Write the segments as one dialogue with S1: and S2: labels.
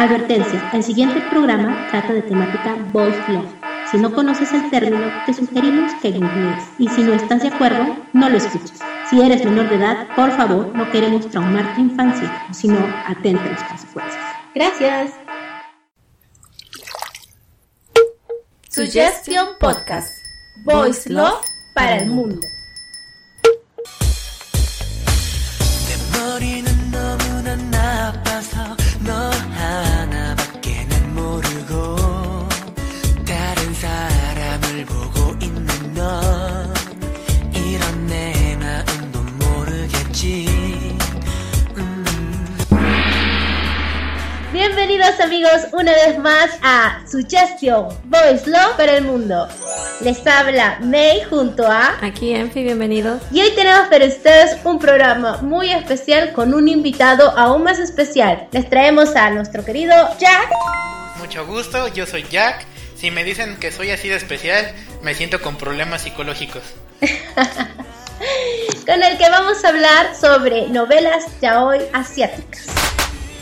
S1: Advertencia, el siguiente programa trata de temática Boys Love. Si no conoces el término, te sugerimos que googlees. Y si no estás de acuerdo, no lo escuches. Si eres menor de edad, por favor, no queremos traumar tu infancia, sino atente a las consecuencias. Gracias.
S2: Suggestion Podcast. Voice Love para el mundo. Bienvenidos amigos una vez más a Suggestion Voice Love para el mundo. Les habla May junto a...
S3: Aquí Enfi, bienvenidos.
S2: Y hoy tenemos para ustedes un programa muy especial con un invitado aún más especial. Les traemos a nuestro querido Jack.
S4: Mucho gusto, yo soy Jack. Si me dicen que soy así de especial, me siento con problemas psicológicos.
S2: con el que vamos a hablar sobre novelas yaoi asiáticas.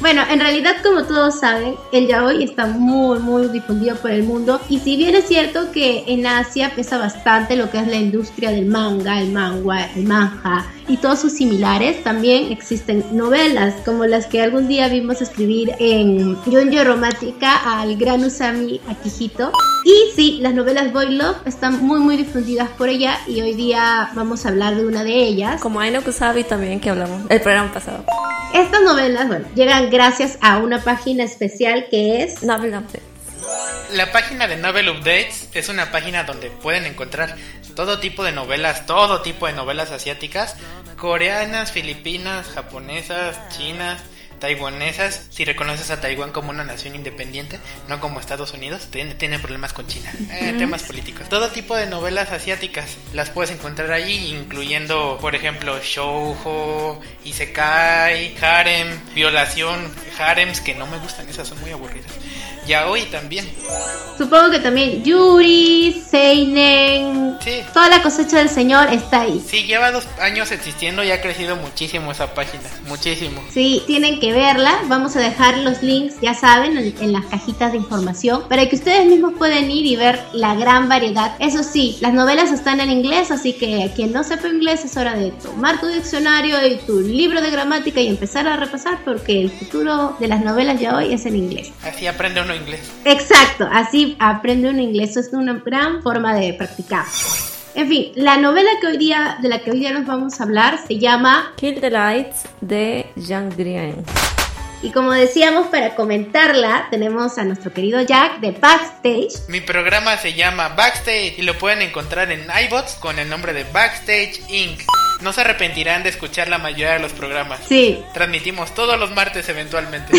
S2: Bueno, en realidad como todos saben, el yaoi está muy muy difundido por el mundo. Y si bien es cierto que en Asia pesa bastante lo que es la industria del manga, el manga, el manja y todos sus similares, también existen novelas como las que algún día vimos escribir en Yonjo Romántica al gran Usami Akihito. Y sí, las novelas Boy Love están muy muy difundidas por ella y hoy día vamos a hablar de una de ellas.
S3: Como Aino Kusabi también que hablamos el programa pasado.
S2: Estas novelas, bueno, llegan gracias a una página especial que es
S3: Novel Updates.
S4: La página de Novel Updates es una página donde pueden encontrar todo tipo de novelas, todo tipo de novelas asiáticas, coreanas, filipinas, japonesas, chinas, taiwanesas, si reconoces a Taiwán como una nación independiente, no como Estados Unidos, tiene, problemas con China, eh, temas políticos. Todo tipo de novelas asiáticas las puedes encontrar ahí, incluyendo, por ejemplo, shoujo, isekai, harem, violación, harems que no me gustan, esas son muy aburridas. Yaoi también.
S2: Supongo que también Yuri, Seinen, sí. toda la cosecha del señor está ahí.
S4: Sí, lleva dos años existiendo y ha crecido muchísimo esa página, muchísimo.
S2: Sí, tienen que verla. Vamos a dejar los links, ya saben, en, las cajitas de información para que ustedes mismos puedan ir y ver la gran variedad. Eso sí, las novelas están en inglés, así que quien no sepa inglés es hora de tomar tu diccionario y tu libro de gramática y empezar a repasar porque el futuro de las novelas ya hoy es en inglés.
S4: Así aprende uno inglés.
S2: Exacto, así aprende un inglés. es una gran forma de practicar. En fin, la novela que hoy día, de la que hoy día nos vamos a hablar se llama
S3: Kill the Lights de Jean Grien.
S2: Y como decíamos, para comentarla, tenemos a nuestro querido Jack de Backstage.
S4: Mi programa se llama Backstage y lo pueden encontrar en iBots con el nombre de Backstage Inc. No se arrepentirán de escuchar la mayoría de los programas.
S2: Sí.
S4: Transmitimos todos los martes eventualmente.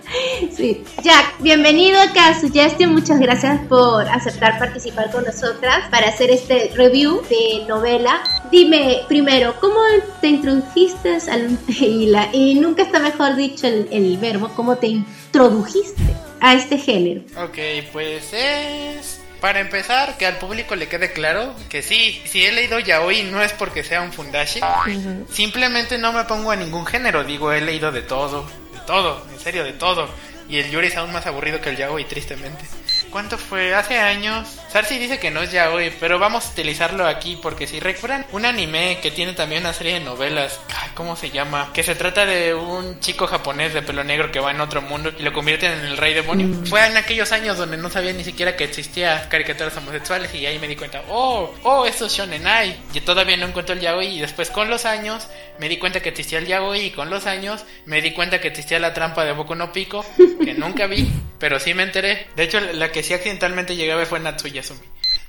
S2: sí. Jack, bienvenido acá a Suggestion. Muchas gracias por aceptar participar con nosotras para hacer este review de novela. Dime primero, ¿cómo te introdujiste al y, y nunca está mejor dicho el, el verbo, cómo te introdujiste a este género?
S4: Ok, pues es para empezar, que al público le quede claro que sí, si he leído yaoi no es porque sea un fundashi, simplemente no me pongo a ningún género, digo, he leído de todo, de todo, en serio, de todo. Y el yuri es aún más aburrido que el yaoi, tristemente. ¿Cuánto fue? Hace años. Sarsi dice que no es ya hoy, pero vamos a utilizarlo aquí porque si recuerdan un anime que tiene también una serie de novelas, ¿cómo se llama? Que se trata de un chico japonés de pelo negro que va en otro mundo y lo convierten en el rey demonio. Mm. Fue en aquellos años donde no sabía ni siquiera que existía caricaturas homosexuales y ahí me di cuenta, oh, oh, esto es shonenai. Y todavía no encuentro el yaoi y después con los años me di cuenta que existía el yaoi y con los años me di cuenta que existía la trampa de Boku no Pico, que nunca vi, pero sí me enteré. De hecho, la que que sí accidentalmente llegué a fue Natsuya Sumi.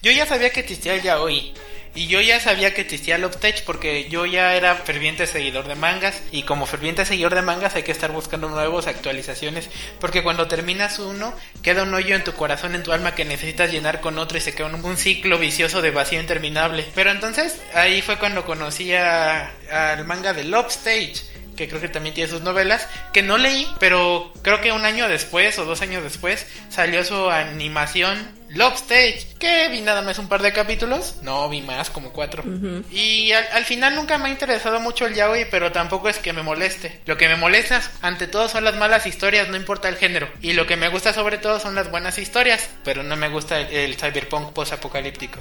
S4: Yo ya sabía que existía el yaoi. Y yo ya sabía que existía el Uptech porque yo ya era ferviente seguidor de mangas. Y como ferviente seguidor de mangas hay que estar buscando nuevas actualizaciones. Porque cuando terminas uno, queda un hoyo en tu corazón, en tu alma que necesitas llenar con otro y se queda un, un ciclo vicioso de vacío interminable. Pero entonces ahí fue cuando conocí al manga de Love Stage que creo que también tiene sus novelas, que no leí, pero creo que un año después o dos años después salió su animación Love Stage, que vi nada más un par de capítulos, no vi más, como cuatro. Y al, al, final nunca me ha interesado mucho el yaoi, pero tampoco es que me moleste. Lo que me molesta ante todo son las malas historias, no importa el género. Y lo que me gusta sobre todo son las buenas historias, pero no me gusta el, el cyberpunk post-apocalíptico.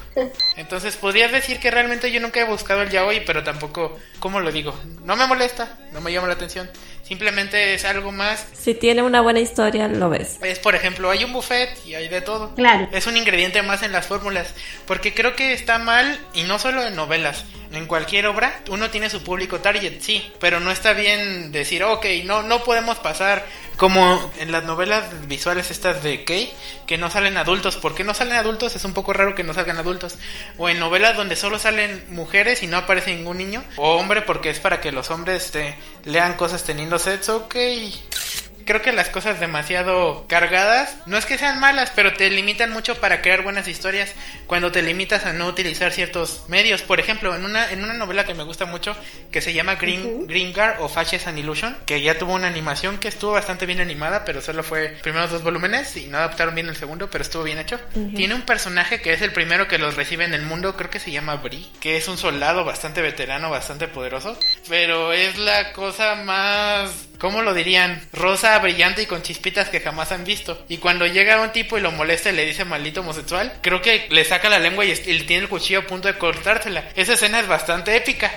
S4: Entonces podrías decir que realmente yo nunca he buscado el yaoi, pero tampoco, ¿cómo lo digo? No me molesta, no me llama la atención. Simplemente es algo más.
S3: Si tiene una buena historia, lo ves.
S4: Es, por ejemplo, hay un buffet y hay de todo.
S2: Claro.
S4: Es un ingrediente más en las fórmulas. Porque creo que está mal, y no solo en novelas, en cualquier obra, uno tiene su público target, sí. Pero no está bien decir, ok, no, no podemos pasar como en las novelas visuales estas de Kay, que no salen adultos. ¿Por qué no salen adultos? Es un poco raro que no salgan adultos. O en novelas donde solo salen mujeres y no aparece ningún niño. O hombre porque es para que los hombres este, lean cosas teniendo sexo. Ok. Creo que las cosas demasiado cargadas no es que sean malas, pero te limitan mucho para crear buenas historias cuando te limitas a no utilizar ciertos medios. Por ejemplo, en una, en una novela que me gusta mucho que se llama Green, uh -huh. Green Guard o Fashes and Illusion, que ya tuvo una animación que estuvo bastante bien animada, pero solo fue primeros dos volúmenes y no adaptaron bien el segundo, pero estuvo bien hecho. Uh -huh. Tiene un personaje que es el primero que los recibe en el mundo, creo que se llama Brie, que es un soldado bastante veterano, bastante poderoso, pero es la cosa más ¿cómo lo dirían? Rosa, brillante y con chispitas que jamás han visto. Y cuando llega un tipo y lo molesta y le dice maldito homosexual, creo que le saca la lengua y, y tiene el cuchillo a punto de cortársela. Esa escena es bastante épica.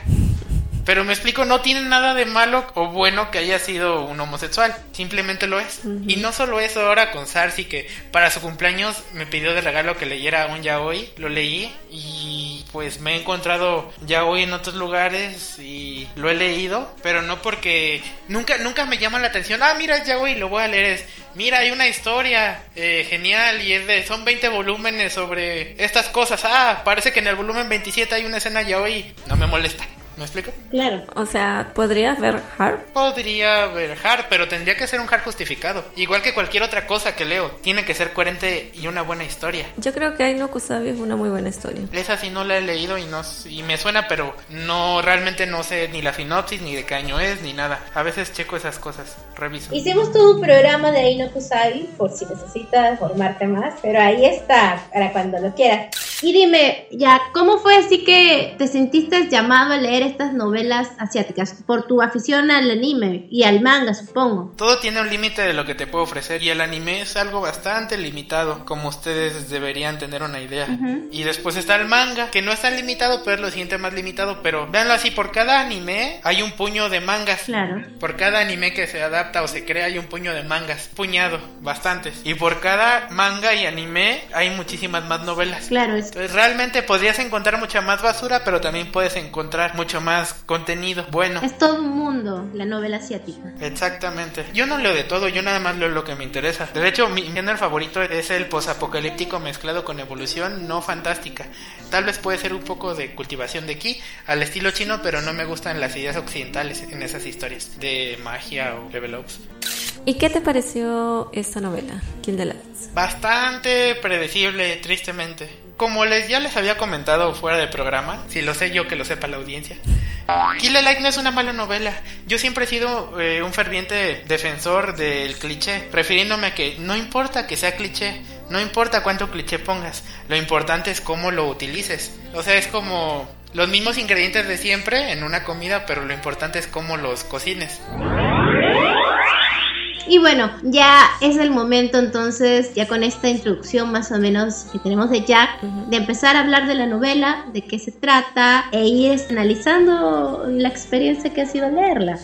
S4: Pero me explico, no tiene nada de malo o bueno que haya sido un homosexual, simplemente lo es. Uh -huh. Y no solo eso, ahora con Sarsi que para su cumpleaños me pidió de regalo que leyera un yaoi, lo leí y pues me he encontrado yaoi en otros lugares y lo he leído, pero no porque nunca nunca me llama la atención, ah, mira, es yaoi, lo voy a leer, es mira, hay una historia eh, genial y es de, son 20 volúmenes sobre estas cosas. Ah, parece que en el volumen 27 hay una escena yaoi. No me molesta. ¿Me explico?
S3: Claro. O sea, ¿podrías ver hard?
S4: Podría ver hard, pero tendría que ser un hard justificado. Igual que cualquier otra cosa que leo. Tiene que ser coherente y una buena historia.
S3: Yo creo que Aino Kusabi es una muy buena historia.
S4: Esa sí no la he leído y no y me suena, pero no realmente no sé ni la sinopsis, ni de qué año es, ni nada. A veces checo esas cosas, reviso.
S2: Hicimos todo un programa de Aino Kusabi, por si necesitas formarte más, pero ahí está, para cuando lo quieras. Y dime, ya, ¿cómo fue así que te sentiste llamado a leer estas novelas asiáticas? Por tu afición al anime y al manga, supongo.
S4: Todo tiene un límite de lo que te puedo ofrecer y el anime es algo bastante limitado, como ustedes deberían tener una idea. Uh -huh. Y después está el manga, que no es tan limitado, pero es lo siguiente más limitado, pero véanlo así, por cada anime hay un puño de mangas.
S2: Claro.
S4: Por cada anime que se adapta o se crea hay un puño de mangas, puñado, bastantes. Y por cada manga y anime hay muchísimas más novelas.
S2: Claro, es
S4: entonces realmente podrías encontrar mucha más basura, pero también puedes encontrar mucho más contenido bueno.
S2: Es todo un mundo la novela asiática.
S4: Exactamente. Yo no leo de todo, yo nada más leo lo que me interesa. De hecho, mi género favorito es el posapocalíptico mezclado con evolución no fantástica. Tal vez puede ser un poco de cultivación de ki al estilo chino, pero no me gustan las ideas occidentales en esas historias de magia o level ups.
S3: ¿Y qué te pareció esta novela, Lights?
S4: Bastante predecible, tristemente. Como les ya les había comentado fuera del programa, si lo sé yo que lo sepa la audiencia, Kill the Light no es una mala novela. Yo siempre he sido eh, un ferviente defensor del cliché, prefiriéndome a que no importa que sea cliché, no importa cuánto cliché pongas, lo importante es cómo lo utilices. O sea, es como los mismos ingredientes de siempre en una comida, pero lo importante es cómo los cocines.
S2: Y bueno, ya es el momento entonces, ya con esta introducción más o menos que tenemos de Jack, de empezar a hablar de la novela, de qué se trata, e ir analizando la experiencia que ha sido leerla.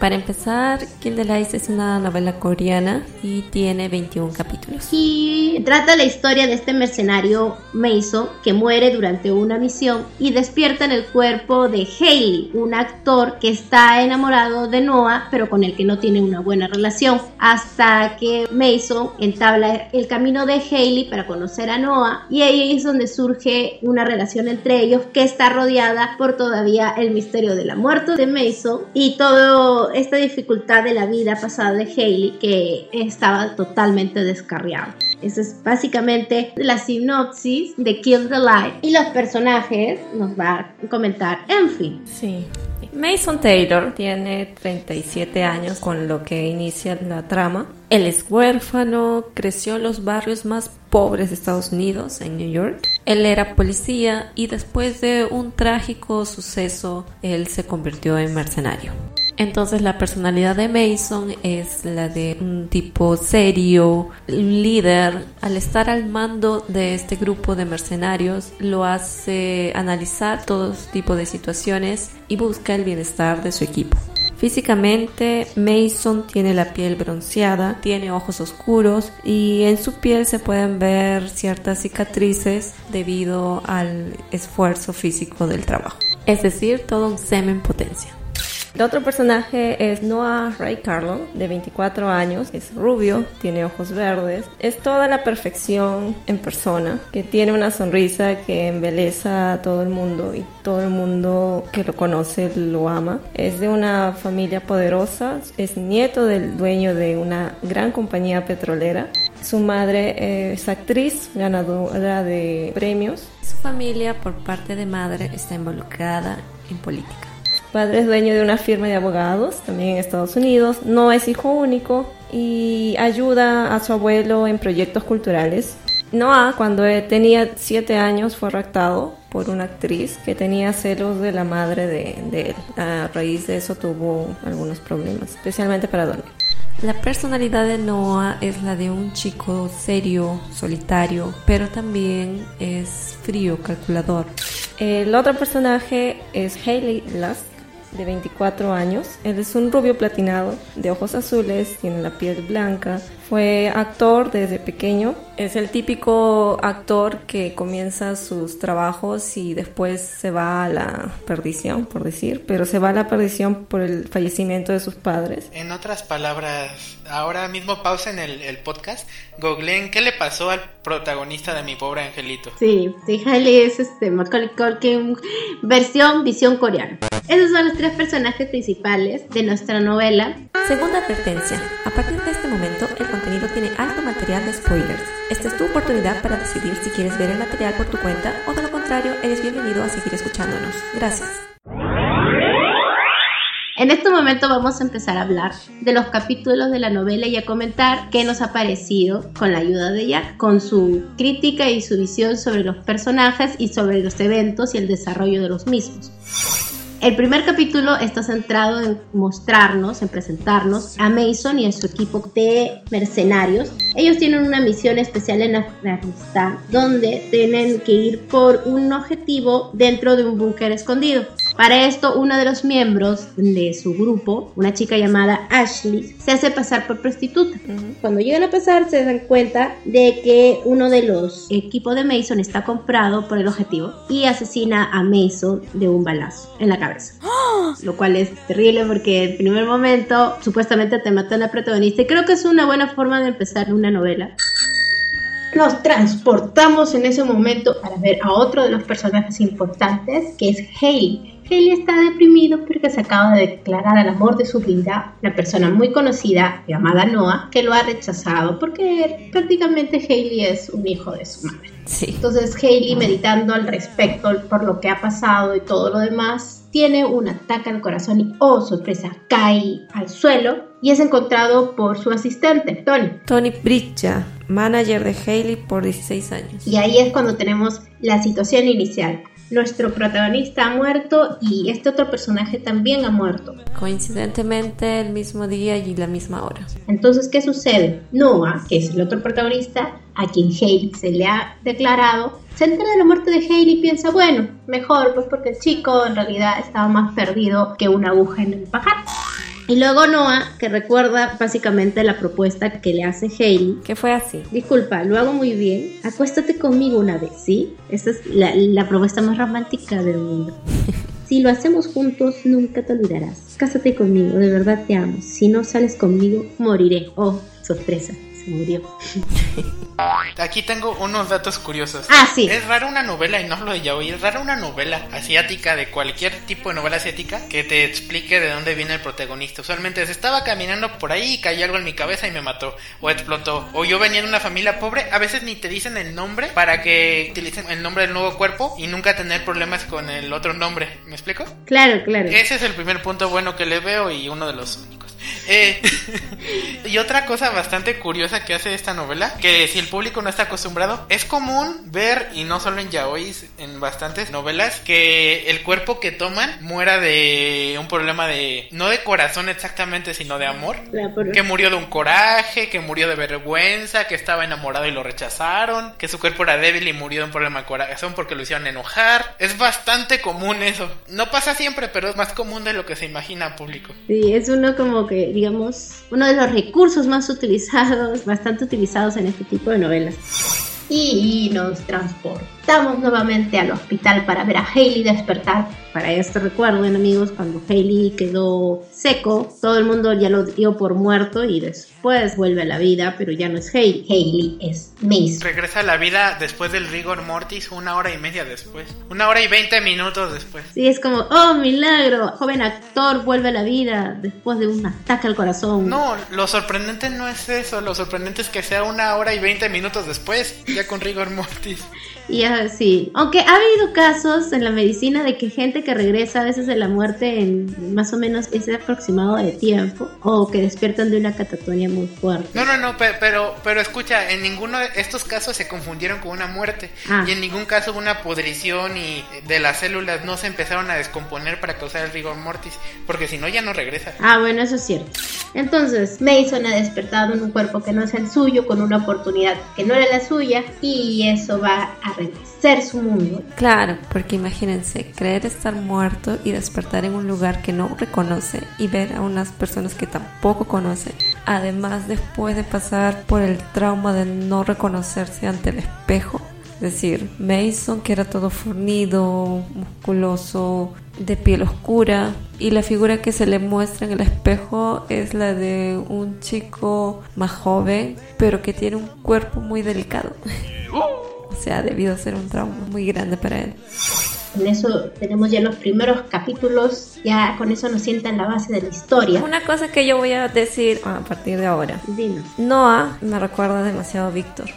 S3: Para empezar, Kill the es una novela coreana y tiene 21 capítulos.
S2: Y trata la historia de este mercenario Mason que muere durante una misión y despierta en el cuerpo de Hailey, un actor que está enamorado de Noah pero con el que no tiene una buena relación. Hasta que Mason entabla el camino de Hailey para conocer a Noah y ahí es donde surge una relación entre ellos que está rodeada por todavía el misterio de la muerte de Mason y todo esta dificultad de la vida pasada de Hailey que estaba totalmente descarriado. Esa es básicamente la sinopsis de Kill the Light y los personajes nos va a comentar en fin.
S3: Sí. Mason Taylor tiene 37 años con lo que inicia la trama Él es huérfano, creció en los barrios más pobres de Estados Unidos, en New York. Él era policía y después de un trágico suceso, él se convirtió en mercenario. Entonces la personalidad de Mason es la de un tipo serio, un líder. Al estar al mando de este grupo de mercenarios, lo hace analizar todo tipo de situaciones y busca el bienestar de su equipo. Físicamente, Mason tiene la piel bronceada, tiene ojos oscuros y en su piel se pueden ver ciertas cicatrices debido al esfuerzo físico del trabajo. Es decir, todo un semen potencia. El otro personaje es Noah Ray Carlo, de 24 años, es rubio, tiene ojos verdes, es toda la perfección en persona, que tiene una sonrisa que embeleza a todo el mundo y todo el mundo que lo conoce lo ama. Es de una familia poderosa, es nieto del dueño de una gran compañía petrolera. Su madre es actriz, ganadora de premios. Su familia por parte de madre está involucrada en política padre es dueño de una firma de abogados, también en Estados Unidos. No es hijo único y ayuda a su abuelo en proyectos culturales. Noah, cuando tenía siete años, fue raptado por una actriz que tenía celos de la madre de, de él. A raíz de eso tuvo algunos problemas, especialmente para dormir. La personalidad de Noah es la de un chico serio, solitario, pero también es frío, calculador. El otro personaje es Hayley Lust, de 24 años. Él es un rubio platinado, de ojos azules, tiene la piel blanca. Fue actor desde pequeño. Es el típico actor que comienza sus trabajos y después se va a la perdición, por decir, pero se va a la perdición por el fallecimiento de sus padres.
S4: En otras palabras, ahora mismo pausa en el, el podcast. Googleen qué le pasó al protagonista de mi pobre angelito.
S2: Sí, sí, es este Macaulay Culkin versión visión coreana. Esos son los tres personajes principales de nuestra novela.
S3: Segunda advertencia. A partir de este momento, el alto material de spoilers. Esta es tu oportunidad para decidir si quieres ver el material por tu cuenta o de lo contrario, eres bienvenido a seguir escuchándonos. Gracias.
S2: En este momento vamos a empezar a hablar de los capítulos de la novela y a comentar qué nos ha parecido con la ayuda de ella, con su crítica y su visión sobre los personajes y sobre los eventos y el desarrollo de los mismos. El primer capítulo está centrado en mostrarnos, en presentarnos a Mason y a su equipo de mercenarios. Ellos tienen una misión especial en Afganistán donde tienen que ir por un objetivo dentro de un búnker escondido. Para esto, uno de los miembros de su grupo, una chica llamada Ashley, se hace pasar por prostituta. Cuando llegan a pasar, se dan cuenta de que uno de los equipos de Mason está comprado por el objetivo y asesina a Mason de un balazo en la cabeza. Lo cual es terrible porque en primer momento supuestamente te matan a la protagonista y creo que es una buena forma de empezar una novela nos transportamos en ese momento para ver a otro de los personajes importantes, que es Haley. Haley está deprimido porque se acaba de declarar al amor de su vida, una persona muy conocida llamada Noah, que lo ha rechazado porque prácticamente Haley es un hijo de su madre. Entonces Haley, meditando al respecto por lo que ha pasado y todo lo demás, tiene un ataque al corazón y, oh sorpresa, cae al suelo y es encontrado por su asistente, Tony.
S3: Tony Bridja, manager de Haley por 16 años.
S2: Y ahí es cuando tenemos la situación inicial nuestro protagonista ha muerto y este otro personaje también ha muerto.
S3: Coincidentemente el mismo día y la misma hora.
S2: Entonces, ¿qué sucede? Noah, que es el otro protagonista, a quien Haley se le ha declarado, se entera de la muerte de Haley y piensa, bueno, mejor, pues porque el chico en realidad estaba más perdido que una aguja en el pajar. Y luego Noah, que recuerda básicamente la propuesta que le hace Hailey.
S3: Que fue así.
S2: Disculpa, lo hago muy bien. Acuéstate conmigo una vez, ¿sí? Esa es la, la propuesta más romántica del mundo. Si lo hacemos juntos, nunca te olvidarás. Cásate conmigo, de verdad te amo. Si no sales conmigo, moriré. Oh, sorpresa murió.
S4: Aquí tengo unos datos curiosos.
S2: Ah, sí.
S4: Es raro una novela, y no lo de yaoi, es raro una novela asiática, de cualquier tipo de novela asiática, que te explique de dónde viene el protagonista. Usualmente se estaba caminando por ahí y cayó algo en mi cabeza y me mató, o explotó. O yo venía de una familia pobre, a veces ni te dicen el nombre para que utilicen el nombre del nuevo cuerpo y nunca tener problemas con el otro nombre. ¿Me explico?
S2: Claro, claro.
S4: Ese es el primer punto bueno que le veo y uno de los únicos. Eh, y otra cosa bastante curiosa que hace esta novela, que si el público no está acostumbrado, es común ver, y no solo en yaois, en bastantes novelas, que el cuerpo que toman muera de un problema de, no de corazón exactamente, sino de amor. Que murió de un coraje, que murió de vergüenza, que estaba enamorado y lo rechazaron, que su cuerpo era débil y murió de un problema de corazón porque lo hicieron enojar. Es bastante común eso. No pasa siempre, pero es más común de lo que se imagina público.
S2: Sí, es uno como que, digamos, uno de los recursos más utilizados, bastante utilizados en este tipo de novelas. Y nos transportamos nuevamente al hospital para ver a Hailey despertar para esto recuerden amigos, cuando Hailey quedó seco, todo el mundo ya lo dio por muerto y después vuelve a la vida, pero ya no es Hailey, Hailey es Mace.
S4: Regresa a la vida después del rigor mortis una hora y media después, una hora y veinte minutos después.
S2: Sí, es como, oh milagro, joven actor vuelve a la vida después de un ataque al corazón.
S4: No, lo sorprendente no es eso, lo sorprendente es que sea una hora y veinte minutos después, ya con rigor mortis.
S2: Y así, aunque ha habido casos en la medicina de que gente que regresa a veces de la muerte en más o menos ese aproximado de tiempo o que despiertan de una catatonia muy fuerte.
S4: No, no, no, pero, pero, escucha, en ninguno de estos casos se confundieron con una muerte ah. y en ningún caso una podrición y de las células no se empezaron a descomponer para causar el rigor mortis, porque si no ya no regresa.
S2: Ah, bueno, eso es cierto. Entonces, Mason ha despertado en un cuerpo que no es el suyo, con una oportunidad que no era la suya y eso va a ser su mundo.
S3: Claro, porque imagínense, creer estar muerto y despertar en un lugar que no reconoce y ver a unas personas que tampoco conoce. Además, después de pasar por el trauma de no reconocerse ante el espejo, es decir, Mason, que era todo fornido, musculoso, de piel oscura, y la figura que se le muestra en el espejo es la de un chico más joven, pero que tiene un cuerpo muy delicado. O sea, ha debido ser un trauma muy grande para él.
S2: Con eso tenemos ya los primeros capítulos, ya con eso nos sientan la base de la historia.
S3: Una cosa que yo voy a decir a partir de ahora.
S2: Dinos.
S3: Noah me recuerda demasiado a Víctor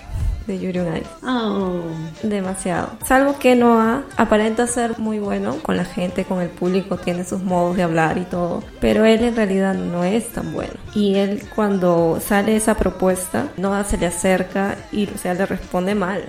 S3: de Yuri on
S2: Oh.
S3: Demasiado. Salvo que Noah aparenta ser muy bueno con la gente, con el público, tiene sus modos de hablar y todo, pero él en realidad no es tan bueno. Y él cuando sale esa propuesta, Noah se le acerca y o sea, le responde mal.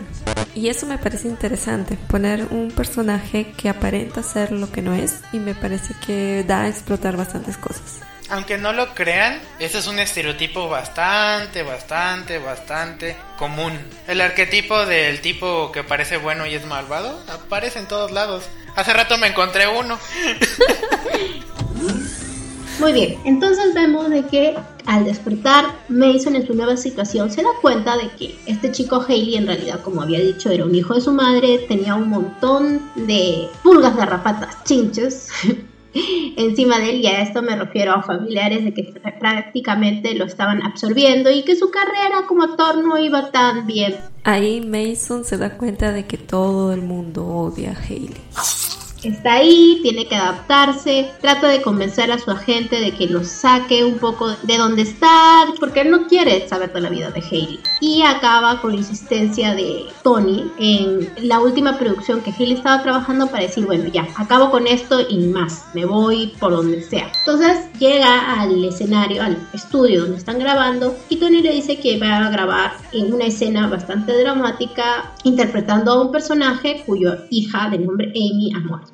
S3: Y eso me parece interesante, poner un personaje que aparenta ser lo que no es y me parece que da a explotar bastantes cosas
S4: aunque no lo crean, ese es un estereotipo bastante, bastante, bastante común. El arquetipo del tipo que parece bueno y es malvado aparece en todos lados. Hace rato me encontré uno.
S2: Muy bien, entonces vemos de que al despertar Mason en su nueva situación se da cuenta de que este chico Haley en realidad, como había dicho, era un hijo de su madre, tenía un montón de pulgas, garrapatas, chinches encima de él y a esto me refiero a familiares de que prácticamente lo estaban absorbiendo y que su carrera como actor no iba tan bien.
S3: Ahí Mason se da cuenta de que todo el mundo odia a Haley
S2: está ahí, tiene que adaptarse, trata de convencer a su agente de que lo saque un poco de donde está, porque él no quiere saber de la vida de Hailey. Y acaba con la insistencia de Tony en la última producción que Hailey estaba trabajando para decir, bueno, ya, acabo con esto y más, me voy por donde sea. Entonces llega al escenario, al estudio donde están grabando y Tony le dice que va a grabar en una escena bastante dramática interpretando a un personaje cuyo hija de nombre Amy ha muerto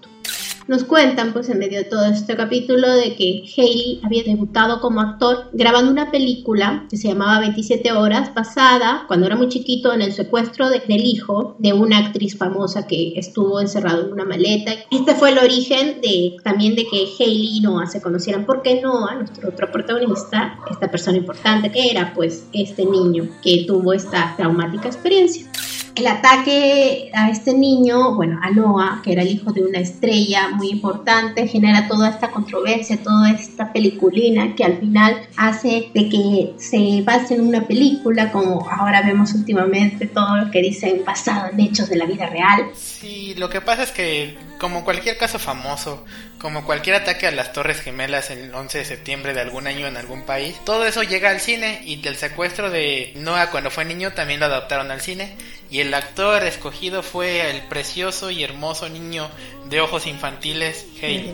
S2: nos cuentan, pues en medio de todo este capítulo, de que Haley había debutado como actor grabando una película que se llamaba 27 horas, basada, cuando era muy chiquito, en el secuestro del hijo de una actriz famosa que estuvo encerrado en una maleta. Este fue el origen de también de que Haley y Noah se conocieran, porque Noah, nuestro otro protagonista, esta persona importante que era, pues este niño que tuvo esta traumática experiencia el ataque a este niño, bueno, a Noah, que era el hijo de una estrella muy importante, genera toda esta controversia, toda esta peliculina que al final hace de que se base en una película, como ahora vemos últimamente todo lo que dicen basado en hechos de la vida real.
S4: Sí, lo que pasa es que como cualquier caso famoso, como cualquier ataque a las Torres Gemelas el 11 de septiembre de algún año en algún país, todo eso llega al cine y del secuestro de Noah cuando fue niño también lo adaptaron al cine. Y el actor escogido fue el precioso y hermoso niño de ojos infantiles, Haley.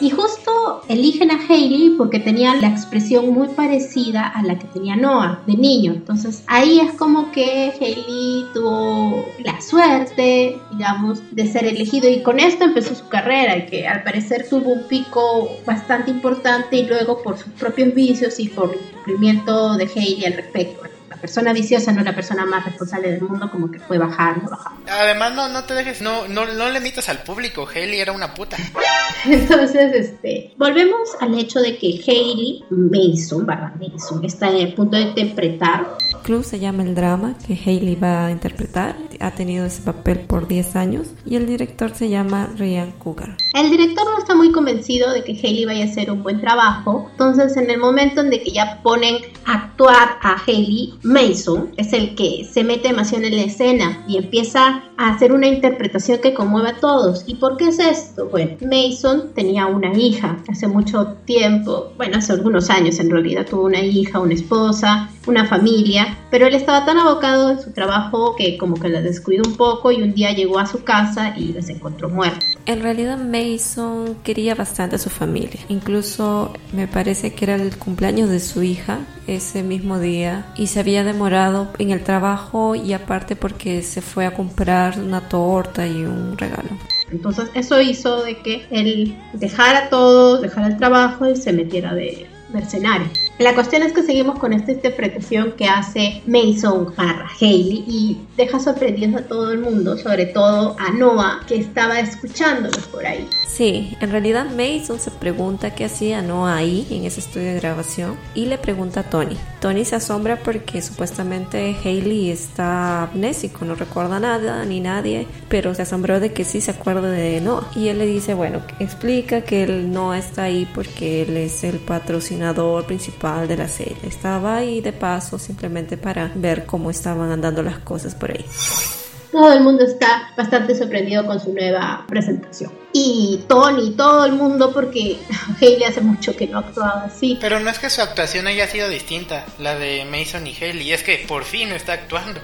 S2: Y justo eligen a Hailey porque tenía la expresión muy parecida a la que tenía Noah de niño. Entonces ahí es como que Hailey tuvo la suerte, digamos, de ser elegido y con esto empezó su carrera que al parecer tuvo un pico bastante importante y luego por sus propios vicios y por el cumplimiento de Hailey al respecto persona viciosa no es la persona más responsable del mundo, como que fue bajando, bajando.
S4: Además, no, no te dejes, no, no, no le mitas al público, Hailey era una puta.
S2: Entonces, este, volvemos al hecho de que Hailey Mason, barra Mason, está en el punto de interpretar.
S3: Club se llama el drama que Hailey va a interpretar, ha tenido ese papel por 10 años y el director se llama Ryan Cougar.
S2: El director no está muy convencido de que Hailey vaya a hacer un buen trabajo, entonces en el momento en de que ya ponen a actuar a Hailey, Mason es el que se mete demasiado en la escena y empieza a hacer una interpretación que conmueve a todos. ¿Y por qué es esto? Bueno, Mason tenía una hija hace mucho tiempo, bueno, hace algunos años en realidad tuvo una hija, una esposa, una familia, pero él estaba tan abocado en su trabajo que como que la descuidó un poco y un día llegó a su casa y les encontró muertos.
S3: En realidad Mason quería bastante a su familia. Incluso me parece que era el cumpleaños de su hija ese mismo día y se había demorado en el trabajo y aparte porque se fue a comprar una torta y un regalo.
S2: Entonces eso hizo de que él dejara todo, dejara el trabajo y se metiera de mercenario. La cuestión es que seguimos con esta interpretación que hace Mason para Haley y deja sorprendiendo a todo el mundo, sobre todo a Noah que estaba escuchándolos por ahí.
S3: Sí, en realidad Mason se pregunta qué hacía Noah ahí en ese estudio de grabación y le pregunta a Tony. Tony se asombra porque supuestamente Haley está amnésico, no recuerda nada ni nadie, pero se asombró de que sí se acuerda de Noah. Y él le dice, bueno, explica que él no está ahí porque él es el patrocinador principal de la serie. Estaba ahí de paso simplemente para ver cómo estaban andando las cosas por ahí.
S2: Todo el mundo está bastante sorprendido con su nueva presentación. Y Tony, todo el mundo, porque Haley hace mucho que no actuaba así.
S4: Pero no es que su actuación haya sido distinta, la de Mason y Haley, es que por fin está actuando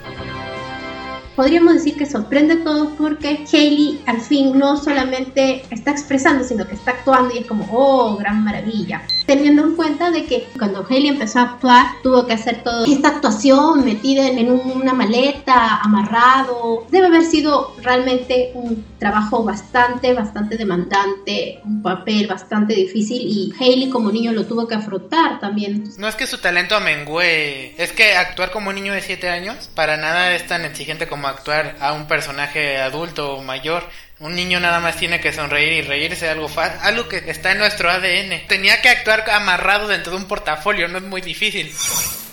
S2: podríamos decir que sorprende a todos porque Hailey al fin no solamente está expresando, sino que está actuando y es como, oh, gran maravilla. Teniendo en cuenta de que cuando Hailey empezó a actuar, tuvo que hacer toda esta actuación metida en una maleta, amarrado. Debe haber sido realmente un trabajo bastante, bastante demandante, un papel bastante difícil y Hailey como niño lo tuvo que afrontar también.
S4: No es que su talento mengue, es que actuar como un niño de 7 años para nada es tan exigente como actuar a un personaje adulto o mayor. Un niño nada más tiene que sonreír y reírse, algo algo que está en nuestro ADN. Tenía que actuar amarrado dentro de un portafolio, no es muy difícil.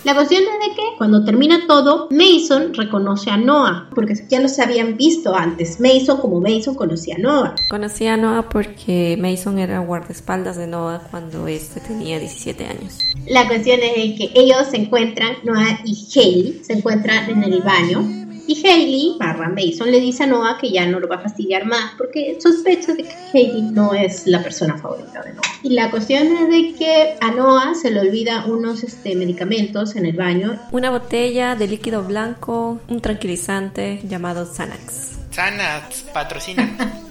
S2: La cuestión es de que cuando termina todo, Mason reconoce a Noah, porque ya los habían visto antes. Mason como Mason conocía a Noah.
S3: Conocía a Noah porque Mason era guardaespaldas de Noah cuando este tenía 17 años.
S2: La cuestión es de que ellos se encuentran, Noah y Haley, se encuentran en el baño y Hailey, barra Mason, le dice a Noah que ya no lo va a fastidiar más porque sospecha de que Hailey no es la persona favorita de Noah. Y la cuestión es de que a Noah se le olvida unos este, medicamentos en el baño.
S3: Una botella de líquido blanco, un tranquilizante llamado Xanax.
S4: Xanax, patrocina.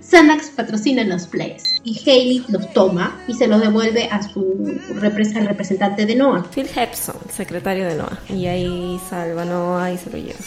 S2: Xanax patrocina los plays y Haley los toma y se los devuelve a su representante de Noah.
S3: Phil Hepson, secretario de Noah. Y ahí salva a Noah y se lo lleva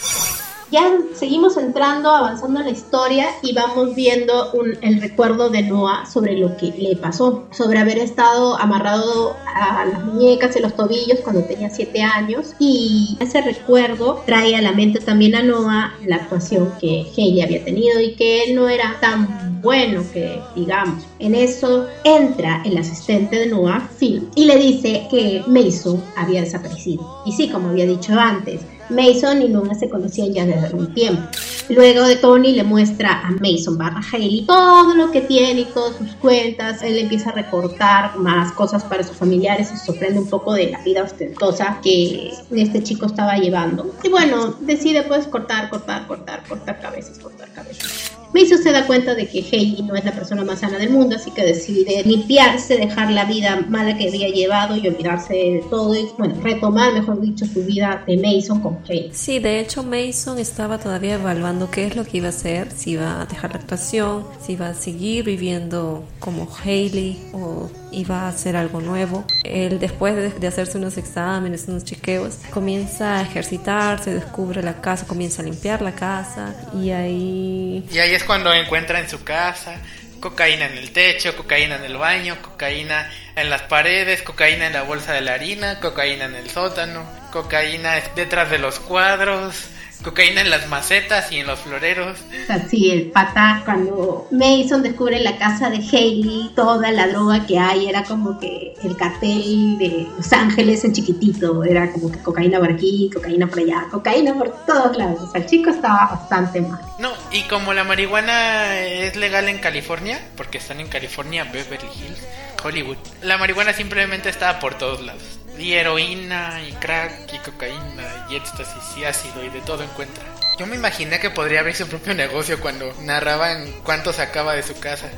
S2: ya seguimos entrando, avanzando en la historia y vamos viendo el recuerdo de Noah sobre lo que le pasó, sobre haber estado amarrado a las muñecas y los tobillos cuando tenía 7 años y ese recuerdo trae a la mente también a Noah la actuación que Haley había tenido y que él no era tan bueno que digamos. En eso entra el asistente de Noah, Phil, y le dice que Mason había desaparecido. Y sí, como había dicho antes, Mason y Luna se conocían ya desde un tiempo. Luego de Tony le muestra a Mason barra Haley todo lo que tiene y todas sus cuentas. Él empieza a recortar más cosas para sus familiares y se sorprende un poco de la vida ostentosa que este chico estaba llevando. Y bueno, decide pues cortar, cortar, cortar, cortar cabezas, cortar cabezas. Mason se da cuenta de que Haley no es la persona más sana del mundo, así que decide limpiarse, dejar la vida mala que había llevado y olvidarse de todo y, bueno, retomar, mejor dicho, su vida de Mason con Haley.
S3: Sí, de hecho Mason estaba todavía evaluando pensando qué es lo que iba a hacer, si iba a dejar la actuación, si iba a seguir viviendo como Hailey o iba a hacer algo nuevo. Él después de, de, hacerse unos exámenes, unos chequeos, comienza a ejercitarse, descubre la casa, comienza a limpiar la casa y ahí...
S4: Y ahí es cuando encuentra en su casa cocaína en el techo, cocaína en el baño, cocaína en las paredes, cocaína en la bolsa de la harina, cocaína en el sótano, cocaína detrás de los cuadros, cocaína en las macetas y en los floreros.
S2: Así, el pata, cuando Mason descubre la casa de Haley, toda la droga que hay era como que el cartel de Los Ángeles en chiquitito, era como que cocaína por aquí, cocaína por allá, cocaína por todos lados. O sea, el chico estaba bastante mal.
S4: No, y como la marihuana es legal en California, porque están en California, Beverly Hills, Hollywood, la marihuana simplemente estaba por todos lados. Y heroína, y crack, y cocaína, y éxtasis, y ácido, y de todo encuentra. Yo me imaginé que podría abrir su propio negocio cuando narraban cuánto sacaba de su casa.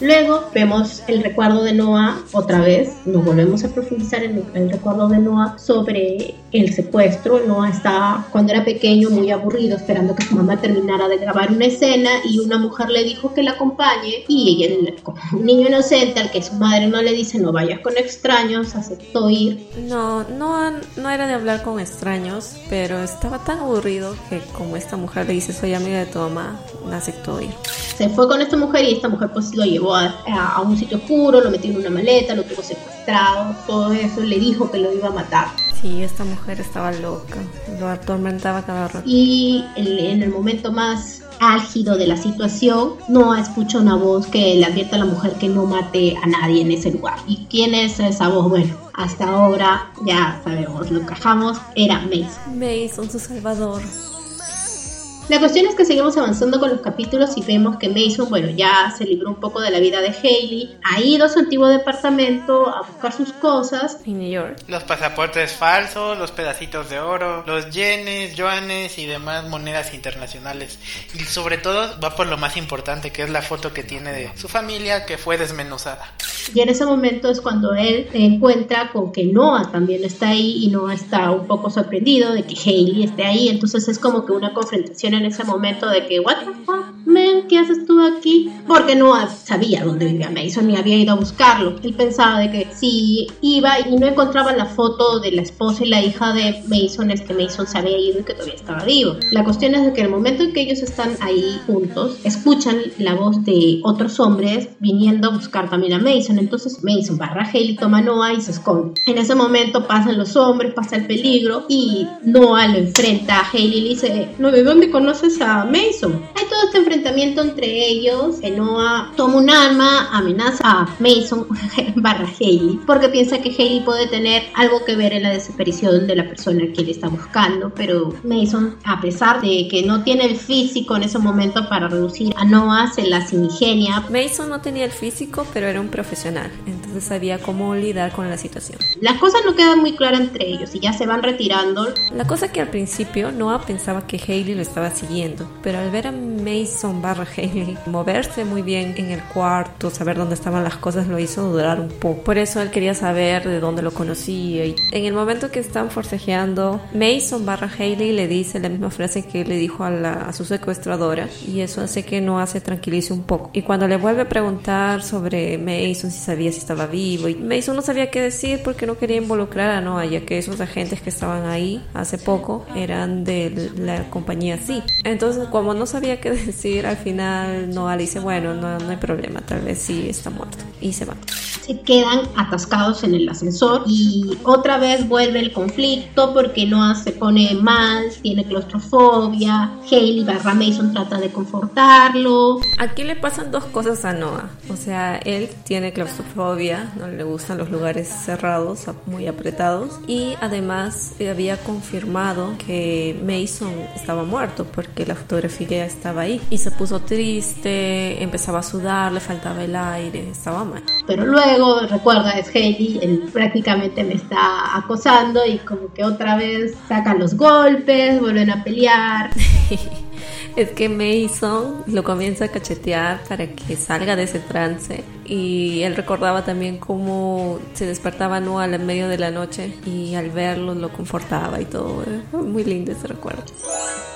S2: Luego vemos el recuerdo de Noah otra vez, nos volvemos a profundizar en el, recuerdo de Noah sobre el secuestro. Noah estaba cuando era pequeño muy aburrido esperando que su mamá terminara de grabar una escena y una mujer le dijo que la acompañe y él, como un niño inocente al que su madre no le dice no vayas con extraños, aceptó ir.
S3: No, Noah no era de hablar con extraños, pero estaba tan aburrido que como esta mujer le dice soy amiga de tu mamá, aceptó ir.
S2: Se fue con esta mujer y esta mujer pues lo llevó a, a, un sitio oscuro, lo metió en una maleta, lo tuvo secuestrado, todo eso, le dijo que lo iba a matar.
S3: Sí, esta mujer estaba loca, lo atormentaba cada rato.
S2: Y en, en el momento más álgido de la situación, Noah escucha una voz que le advierte a la mujer que no mate a nadie en ese lugar. ¿Y quién es esa voz? Bueno, hasta ahora ya sabemos, lo cajamos, era Mason.
S3: Mason, su salvador.
S2: La cuestión es que seguimos avanzando con los capítulos y vemos que Mason, bueno, ya se libró un poco de la vida de Haley, ha ido a su antiguo departamento a buscar sus cosas.
S3: En New York.
S4: Los pasaportes falsos, los pedacitos de oro, los yenes, yuanes y demás monedas internacionales. Y sobre todo va por lo más importante, que es la foto que tiene de su familia que fue desmenuzada.
S2: Y en ese momento es cuando él se encuentra con que Noah también está ahí y Noah está un poco sorprendido de que Haley esté ahí. Entonces es como que una confrontación en ese momento de que, what the fuck, man, ¿qué haces tú aquí? Porque no sabía dónde vivía Mason ni había ido a buscarlo. Él pensaba de que si iba y no encontraba la foto de la esposa y la hija de Mason, es que Mason se había ido y que todavía estaba vivo. La cuestión es de que el momento en que ellos están ahí juntos, escuchan la voz de otros hombres viniendo a buscar también a Mason. Entonces Mason barra Haley, toma a Noah y se esconde. En ese momento pasan los hombres, pasa el peligro y Noah lo enfrenta a Haley y le dice, no, ¿de dónde conoces a Mason? Hay todo este enfrentamiento entre ellos. Que Noah toma un arma, amenaza a Mason barra Haley, porque piensa que Haley puede tener algo que ver en la desaparición de la persona que él está buscando. Pero Mason, a pesar de que no tiene el físico en ese momento para reducir a Noah, se las ingenia.
S3: Mason no tenía el físico, pero era un profesional, entonces sabía cómo lidiar con la situación.
S2: Las cosas no quedan muy claras entre ellos y ya se van retirando.
S3: La cosa que al principio Noah pensaba que Haley lo estaba siguiendo, pero al ver a Mason barra Haley moverse muy bien en el cuarto, saber dónde estaban las cosas, lo hizo dudar un poco. Por eso él quería saber de dónde lo conocía. Y en el momento que están forcejeando, Mason barra Haley le dice la misma frase que le dijo a, la, a su secuestradora, y eso hace que Noah se tranquilice un poco. Y cuando le vuelve a preguntar sobre Mason, si sabía si estaba vivo, y Mason no sabía qué decir porque no quería involucrar a Noah, ya que esos agentes que estaban ahí hace poco eran de la compañía sí. Entonces, como no sabía qué decir, al final Noah le dice, bueno, no, no hay problema, tal vez sí está muerto. Y se va.
S2: Se quedan atascados en el ascensor y otra vez vuelve el conflicto porque Noah se pone mal, tiene claustrofobia, Haley barra Mason trata de confortarlo.
S3: Aquí le pasan dos cosas a Noah. O sea, él tiene claustrofobia, no le gustan los lugares cerrados, muy apretados. Y además había confirmado que Mason estaba muerto porque la fotografía estaba ahí. Y se puso triste, empezaba a sudar, le faltaba el aire, estaba mal.
S2: Pero luego, recuerda, es Haley, él prácticamente me está acosando y como que otra vez sacan los golpes, vuelven a pelear.
S3: es que Mason lo comienza a cachetear para que salga de ese trance y él recordaba también cómo se despertaba Noah en medio de la noche y al verlo lo confortaba y todo. Muy lindo ese recuerdo.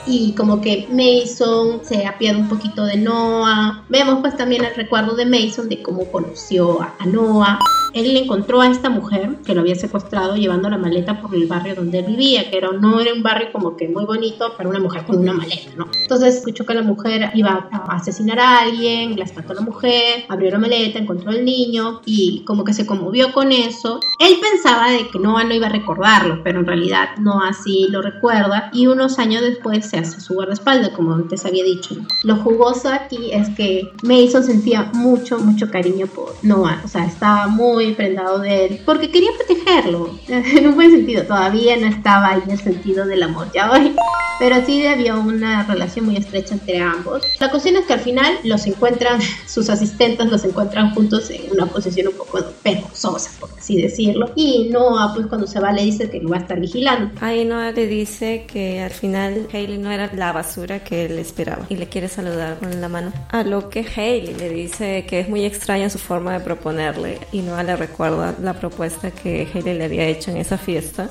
S2: y como que Mason se apiada un poquito de Noah. Vemos pues también el recuerdo de Mason de cómo conoció a, Noah. Él encontró a esta mujer que lo había secuestrado llevando la maleta por el barrio donde él vivía, que era, no era un barrio como que muy bonito para una mujer con una maleta, ¿no? Entonces escuchó que la mujer iba a asesinar a alguien, la a la mujer, abrió la maleta, encontró al niño y como que se conmovió con eso. Él pensaba de que Noah no iba a recordarlo, pero en realidad Noah así lo recuerda y unos años después se hace su guardaespaldas, como antes había dicho. Lo jugoso aquí es que Mason sentía mucho, mucho cariño por Noah, o sea, estaba muy prendado de él, porque quería protegerlo, en un buen sentido, todavía no estaba ahí el sentido del amor ya hoy, pero sí había una relación muy estrecha entre ambos. La cuestión es que al final los encuentran, sus asistentes los encuentran juntos en una posición un poco penosa, por así decirlo, y Noah, pues cuando se va le dice que lo va a estar vigilando.
S3: Ahí Noah le dice que al final Hayley no era la basura que él esperaba y le quiere saludar con la mano. A lo que Hayley le dice que es muy extraña su forma de proponerle y no le recuerda la propuesta que Hayley le había hecho en esa fiesta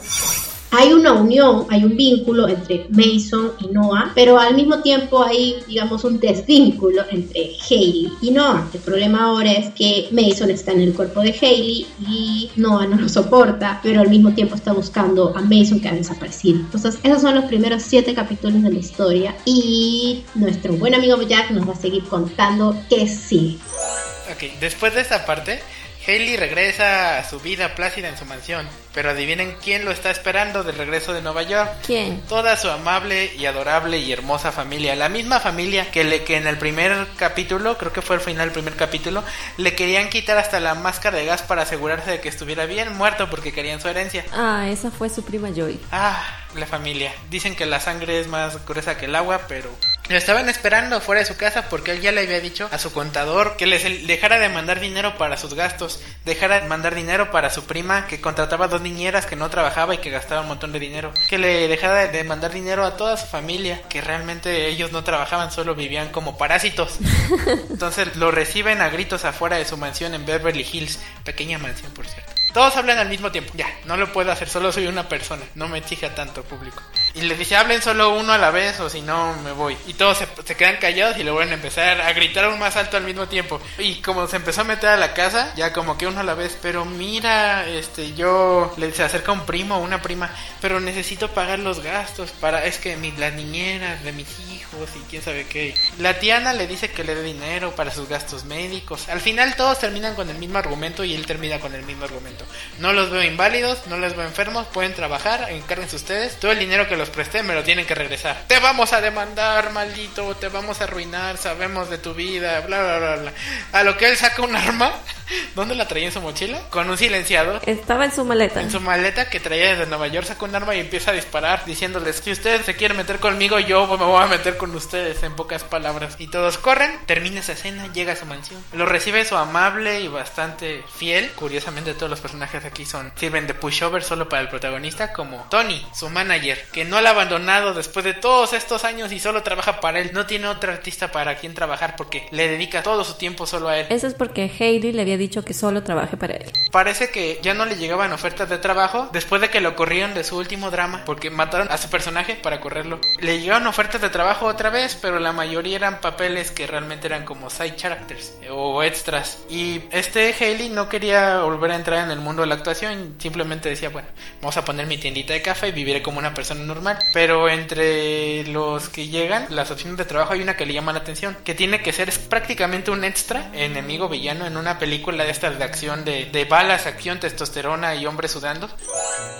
S2: hay una unión, hay un vínculo entre Mason y Noah, pero al mismo tiempo hay, digamos, un desvínculo entre Hailey y Noah. El problema ahora es que Mason está en el cuerpo de Hailey y Noah no lo soporta, pero al mismo tiempo está buscando a Mason que ha desaparecido. Entonces, esos son los primeros siete capítulos de la historia y nuestro buen amigo Jack nos va a seguir contando qué sigue.
S4: Ok, después de esta parte, Haley regresa a su vida plácida en su mansión, pero adivinen quién lo está esperando del regreso de Nueva York.
S3: ¿Quién?
S4: Toda su amable y adorable y hermosa familia, la misma familia que, le, que en el primer capítulo, creo que fue el final del primer capítulo, le querían quitar hasta la máscara de gas para asegurarse de que estuviera bien muerto porque querían su herencia.
S3: Ah, esa fue su prima Joy.
S4: Ah, la familia. Dicen que la sangre es más gruesa que el agua, pero lo estaban esperando fuera de su casa porque él ya le había dicho a su contador que les dejara de mandar dinero para sus gastos, dejara de mandar dinero para su prima que contrataba dos niñeras que no trabajaba y que gastaba un montón de dinero, que le dejara de mandar dinero a toda su familia, que realmente ellos no trabajaban, solo vivían como parásitos. Entonces lo reciben a gritos afuera de su mansión en Beverly Hills, pequeña mansión por cierto. Todos hablan al mismo tiempo. Ya, no lo puedo hacer, solo soy una persona. No me exija tanto público. Y les dice, hablen solo uno a la vez o si no me voy. Y todos se, quedan callados y le vuelven a empezar a gritar aún más alto al mismo tiempo. Y como se empezó a meter a la casa, ya como que uno a la vez, pero mira, este, yo le se acerca un primo o una prima, pero necesito pagar los gastos para, es que las niñeras de mis hijos y quién sabe qué. La tiana le dice que le dé dinero para sus gastos médicos. Al final todos terminan con el mismo argumento y él termina con el mismo argumento. No los veo inválidos, no los veo enfermos, pueden trabajar, encárguense ustedes. Todo el dinero que los presté me lo tienen que regresar. Te vamos a demandar, maldito, te vamos a arruinar, sabemos de tu vida, bla, bla, bla, bla. A lo que él saca un arma. ¿Dónde la traía en su mochila? Con un silenciador.
S3: Estaba en su maleta.
S4: En su maleta que traía desde Nueva York saca un arma y empieza a disparar diciéndoles si ustedes se quieren meter conmigo yo me voy a meter con ustedes en pocas palabras. Y todos corren, termina esa escena, llega a su mansión. Lo recibe su amable y bastante fiel. Curiosamente todos los personajes aquí son sirven de pushover solo para el protagonista como Tony, su manager, que no la ha abandonado después de todos estos años y solo trabaja para él. No tiene otro artista para quien trabajar porque le dedica todo su tiempo solo a él.
S3: Eso es porque Heidi le había dicho que solo trabaje para él.
S4: Parece que ya no le llegaban ofertas de trabajo después de que lo corrieron de su último drama porque mataron a su personaje para correrlo. Le llegaron ofertas de trabajo otra vez, pero la mayoría eran papeles que realmente eran como side characters o extras. Y este Haley no quería volver a entrar en el mundo de la actuación, simplemente decía, bueno, vamos a poner mi tiendita de café y viviré como una persona normal. Pero entre los que llegan, las opciones de trabajo hay una que le llama la atención, que tiene que ser prácticamente un extra, enemigo villano en una película de estas de acción, de, de balas, acción, testosterona y hombres sudando.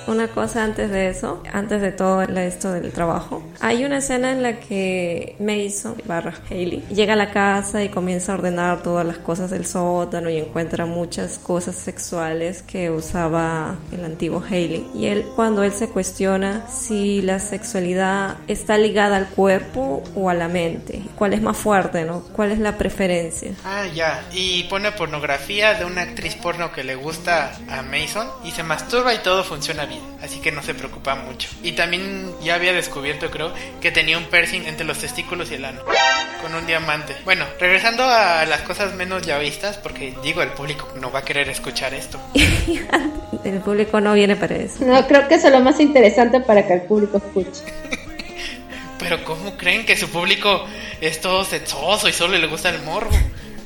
S3: Una cosa antes de eso, antes de todo esto del trabajo, hay una escena en la que Mason barra Haley llega a la casa y comienza a ordenar todas las cosas del sótano y encuentra muchas cosas sexuales que usaba el antiguo Haley. Y él, cuando él se cuestiona si la sexualidad está ligada al cuerpo o a la mente, cuál es más fuerte, ¿no? ¿Cuál es la preferencia?
S4: Ah, ya. Y pone pornografía de una actriz porno que le gusta a Mason y se masturba y todo funciona bien. Así que no se preocupa mucho. Y también ya había descubierto, creo, que tenía un piercing entre los testículos y el ano. Con un diamante. Bueno, regresando a las cosas menos ya vistas, porque digo, el público no va a querer escuchar esto.
S3: el público no viene para eso.
S2: No, creo que eso es lo más interesante para que el público escuche.
S4: Pero ¿cómo creen que su público es todo sexoso y solo le gusta el morbo?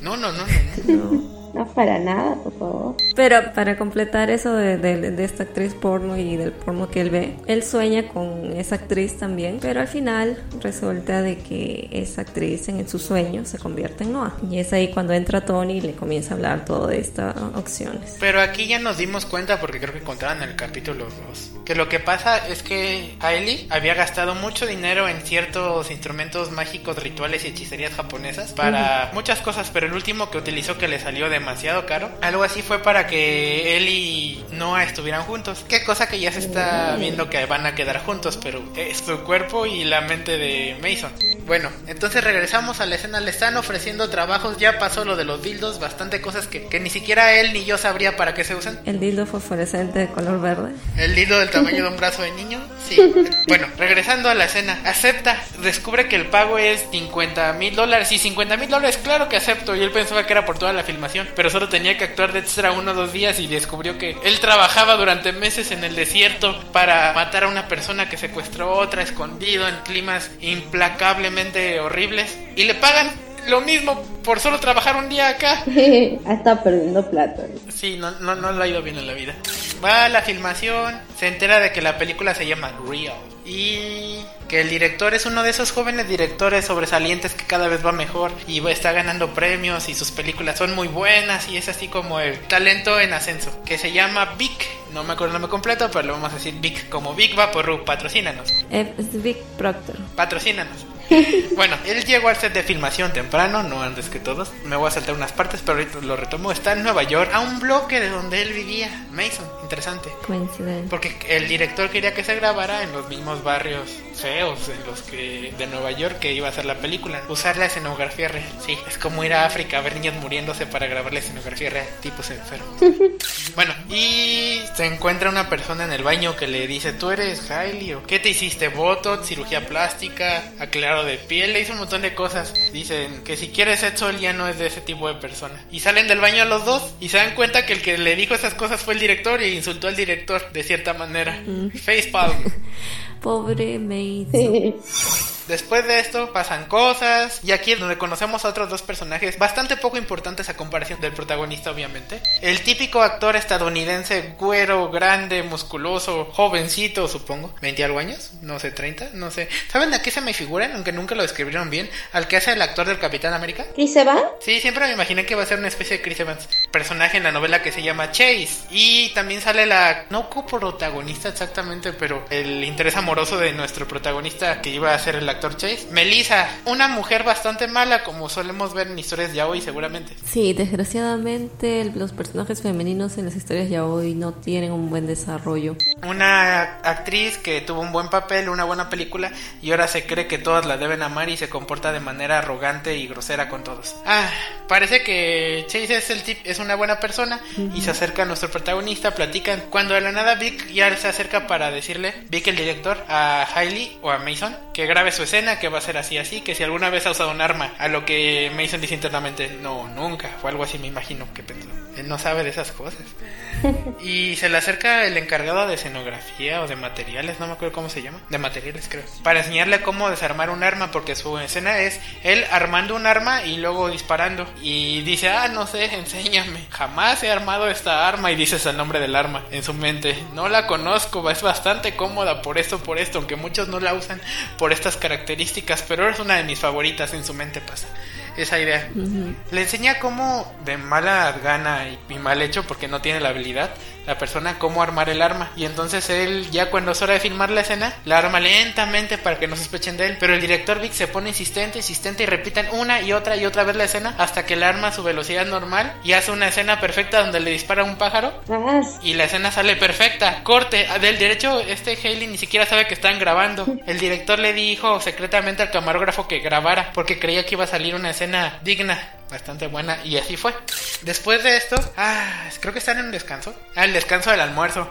S4: No, no, no, no.
S2: no. No, para nada, por favor.
S3: Pero para completar eso de, de, esta actriz porno y del porno que él ve, él sueña con esa actriz también, pero al final resulta de que esa actriz en su sueño se convierte en Noah. Y es ahí cuando entra Tony y le comienza a hablar todo de estas opciones.
S4: Pero aquí ya nos dimos cuenta, porque creo que contaban en el capítulo 2, que lo que pasa es que Ailey había gastado mucho dinero en ciertos instrumentos mágicos, rituales y hechicerías japonesas para muchas cosas, pero el último que utilizó que le salió de demasiado caro. Algo así fue para que él y Noah estuvieran juntos. Qué cosa que ya se está viendo que van a quedar juntos, pero es su cuerpo y la mente de Mason. Bueno, entonces regresamos a la escena. Le están ofreciendo trabajos. Ya pasó lo de los dildos, bastante cosas que, que ni siquiera él ni yo sabría para qué se usan.
S3: El dildo fosforescente de color verde.
S4: El dildo del tamaño de un brazo de niño. Sí. bueno, regresando a la escena. Acepta. Descubre que el pago es 50 mil dólares. Y 50 mil dólares, claro que acepto. Y él pensaba que era por toda la filmación pero solo tenía que actuar de extra uno o dos días y descubrió que él trabajaba durante meses en el desierto para matar a una persona que secuestró a otra escondido en climas implacablemente horribles y le pagan lo mismo por solo trabajar un día acá.
S2: Está perdiendo plata.
S4: Sí, no, no, no le ha ido bien en la vida. Va a la filmación, se entera de que la película se llama Real y que el director es uno de esos jóvenes directores sobresalientes que cada vez va mejor y está ganando premios y sus películas son muy buenas y es así como el talento en ascenso que se llama Vic no me acuerdo el nombre completo pero lo vamos a decir Vic como Vic Vaporru patrocínanos
S3: es Vic Proctor
S4: patrocínanos bueno, él llegó al set de filmación temprano, no antes que todos. Me voy a saltar unas partes, pero ahorita lo retomo. Está en Nueva York, a un bloque de donde él vivía, Mason. Interesante.
S3: Coincidente.
S4: Porque el director quería que se grabara en los mismos barrios feos de los que de Nueva York que iba a hacer la película. Usar la escenografía real. Sí, es como ir a África a ver niños muriéndose para grabar la escenografía real. Tipos enfermos. bueno, y se encuentra una persona en el baño que le dice, ¿tú eres Hailey o qué te hiciste? ¿Botox? ¿Cirugía plástica? ¿Aclarado de piel? Le hizo un montón de cosas. Dicen que si quieres sexo él ya no es de ese tipo de persona. Y salen del baño los dos y se dan cuenta que el que le dijo esas cosas fue el director y insultó al director de cierta manera. Facepalm.
S3: Pobre Mason.
S4: Después de esto pasan cosas y aquí es donde conocemos a otros dos personajes bastante poco importantes a comparación del protagonista obviamente. El típico actor estadounidense güero, grande, musculoso, jovencito supongo, 20 algo años, no sé, 30, no sé. ¿Saben a qué se me figuran? Aunque nunca lo describieron bien, al que hace el actor del Capitán América.
S2: ¿Chris Evans?
S4: Sí, siempre me imaginé que va a ser una especie de Chris Evans, personaje en la novela que se llama Chase. Y también sale la, no coprotagonista exactamente, pero el interés amoroso de nuestro protagonista que iba a ser el actor Chase. Melissa, una mujer bastante mala como solemos ver en historias ya hoy seguramente.
S3: Sí, desgraciadamente los personajes femeninos en las historias ya hoy no tienen un buen desarrollo.
S4: Una actriz que tuvo un buen papel, una buena película y ahora se cree que todas la deben amar y se comporta de manera arrogante y grosera con todos. Ah, parece que Chase es el tip, es una buena persona y se acerca a nuestro protagonista, platican. Cuando de la nada Vic ya se acerca para decirle, Vic el director, a Hailey o a Mason que grabe su escena, que va a ser así, así, que si alguna vez ha usado un arma, a lo que Mason dice internamente, no, nunca, o algo así me imagino que pensó. Él no sabe de esas cosas. Y se le acerca el encargado de escenografía o de materiales, no me acuerdo cómo se llama, de materiales creo, para enseñarle cómo desarmar un arma, porque su escena es él armando un arma y luego disparando. Y dice, ah, no sé, enséñame. Jamás he armado esta arma y dices el nombre del arma en su mente. No la conozco, es bastante cómoda por esto, por esto, aunque muchos no la usan por estas características, pero es una de mis favoritas en su mente pasa esa idea. Le enseña cómo de mala gana y, mal hecho porque no tiene la habilidad la persona cómo armar el arma. Y entonces él ya cuando es hora de filmar la escena la arma lentamente para que no sospechen de él. Pero el director Vic se pone insistente insistente y repitan una y otra y otra vez la escena hasta que el arma a su velocidad normal y hace una escena perfecta donde le dispara un pájaro. Y la escena sale perfecta. Corte. Del derecho este Haley ni siquiera sabe que están grabando. El director le dijo secretamente al camarógrafo que grabara porque creía que iba a salir una escena digna bastante buena y así fue. Después de esto, ah, creo que están en un descanso. Ah, el descanso del almuerzo.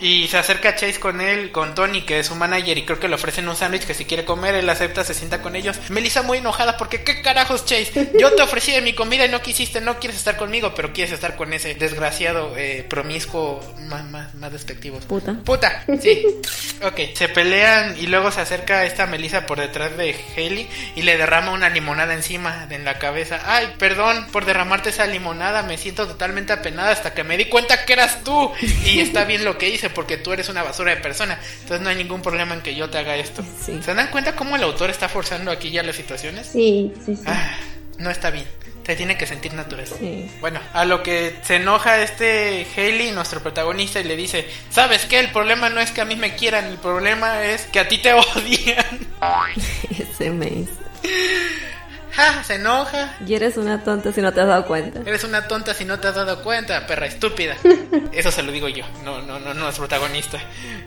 S4: Y se acerca Chase con él, con Tony, que es su manager, y creo que le ofrecen un sándwich que si quiere comer, él acepta, se sienta con ellos. Melissa muy enojada porque, ¿qué carajos, Chase? Yo te ofrecí de mi comida y no quisiste, no quieres estar conmigo, pero quieres estar con ese desgraciado, eh, promiscuo, más, más, más despectivo.
S3: Puta.
S4: Puta, sí. ok, se pelean y luego se acerca esta Melissa por detrás de Haley y le derrama una limonada encima, en la cabeza. Ay, perdón por derramarte esa limonada, me siento totalmente apenada hasta que me di cuenta que eras tú. Y está bien lo que hice porque tú eres una basura de persona. Entonces no hay ningún problema en que yo te haga esto. ¿Se dan cuenta cómo el autor está forzando aquí ya las situaciones?
S2: Sí, sí, sí.
S4: Ah, no está bien. Te tiene que sentir natural. Bueno, a lo que se enoja este Haley, nuestro protagonista, y le dice, ¿sabes qué? El problema no es que a mí me quieran, el problema es que a ti te odian.
S3: Ese me
S4: ja, se enoja.
S3: Y eres una tonta si no te has dado cuenta.
S4: Eres una tonta si no te has dado cuenta, perra estúpida. Eso se lo digo yo, no, no, no, no es protagonista.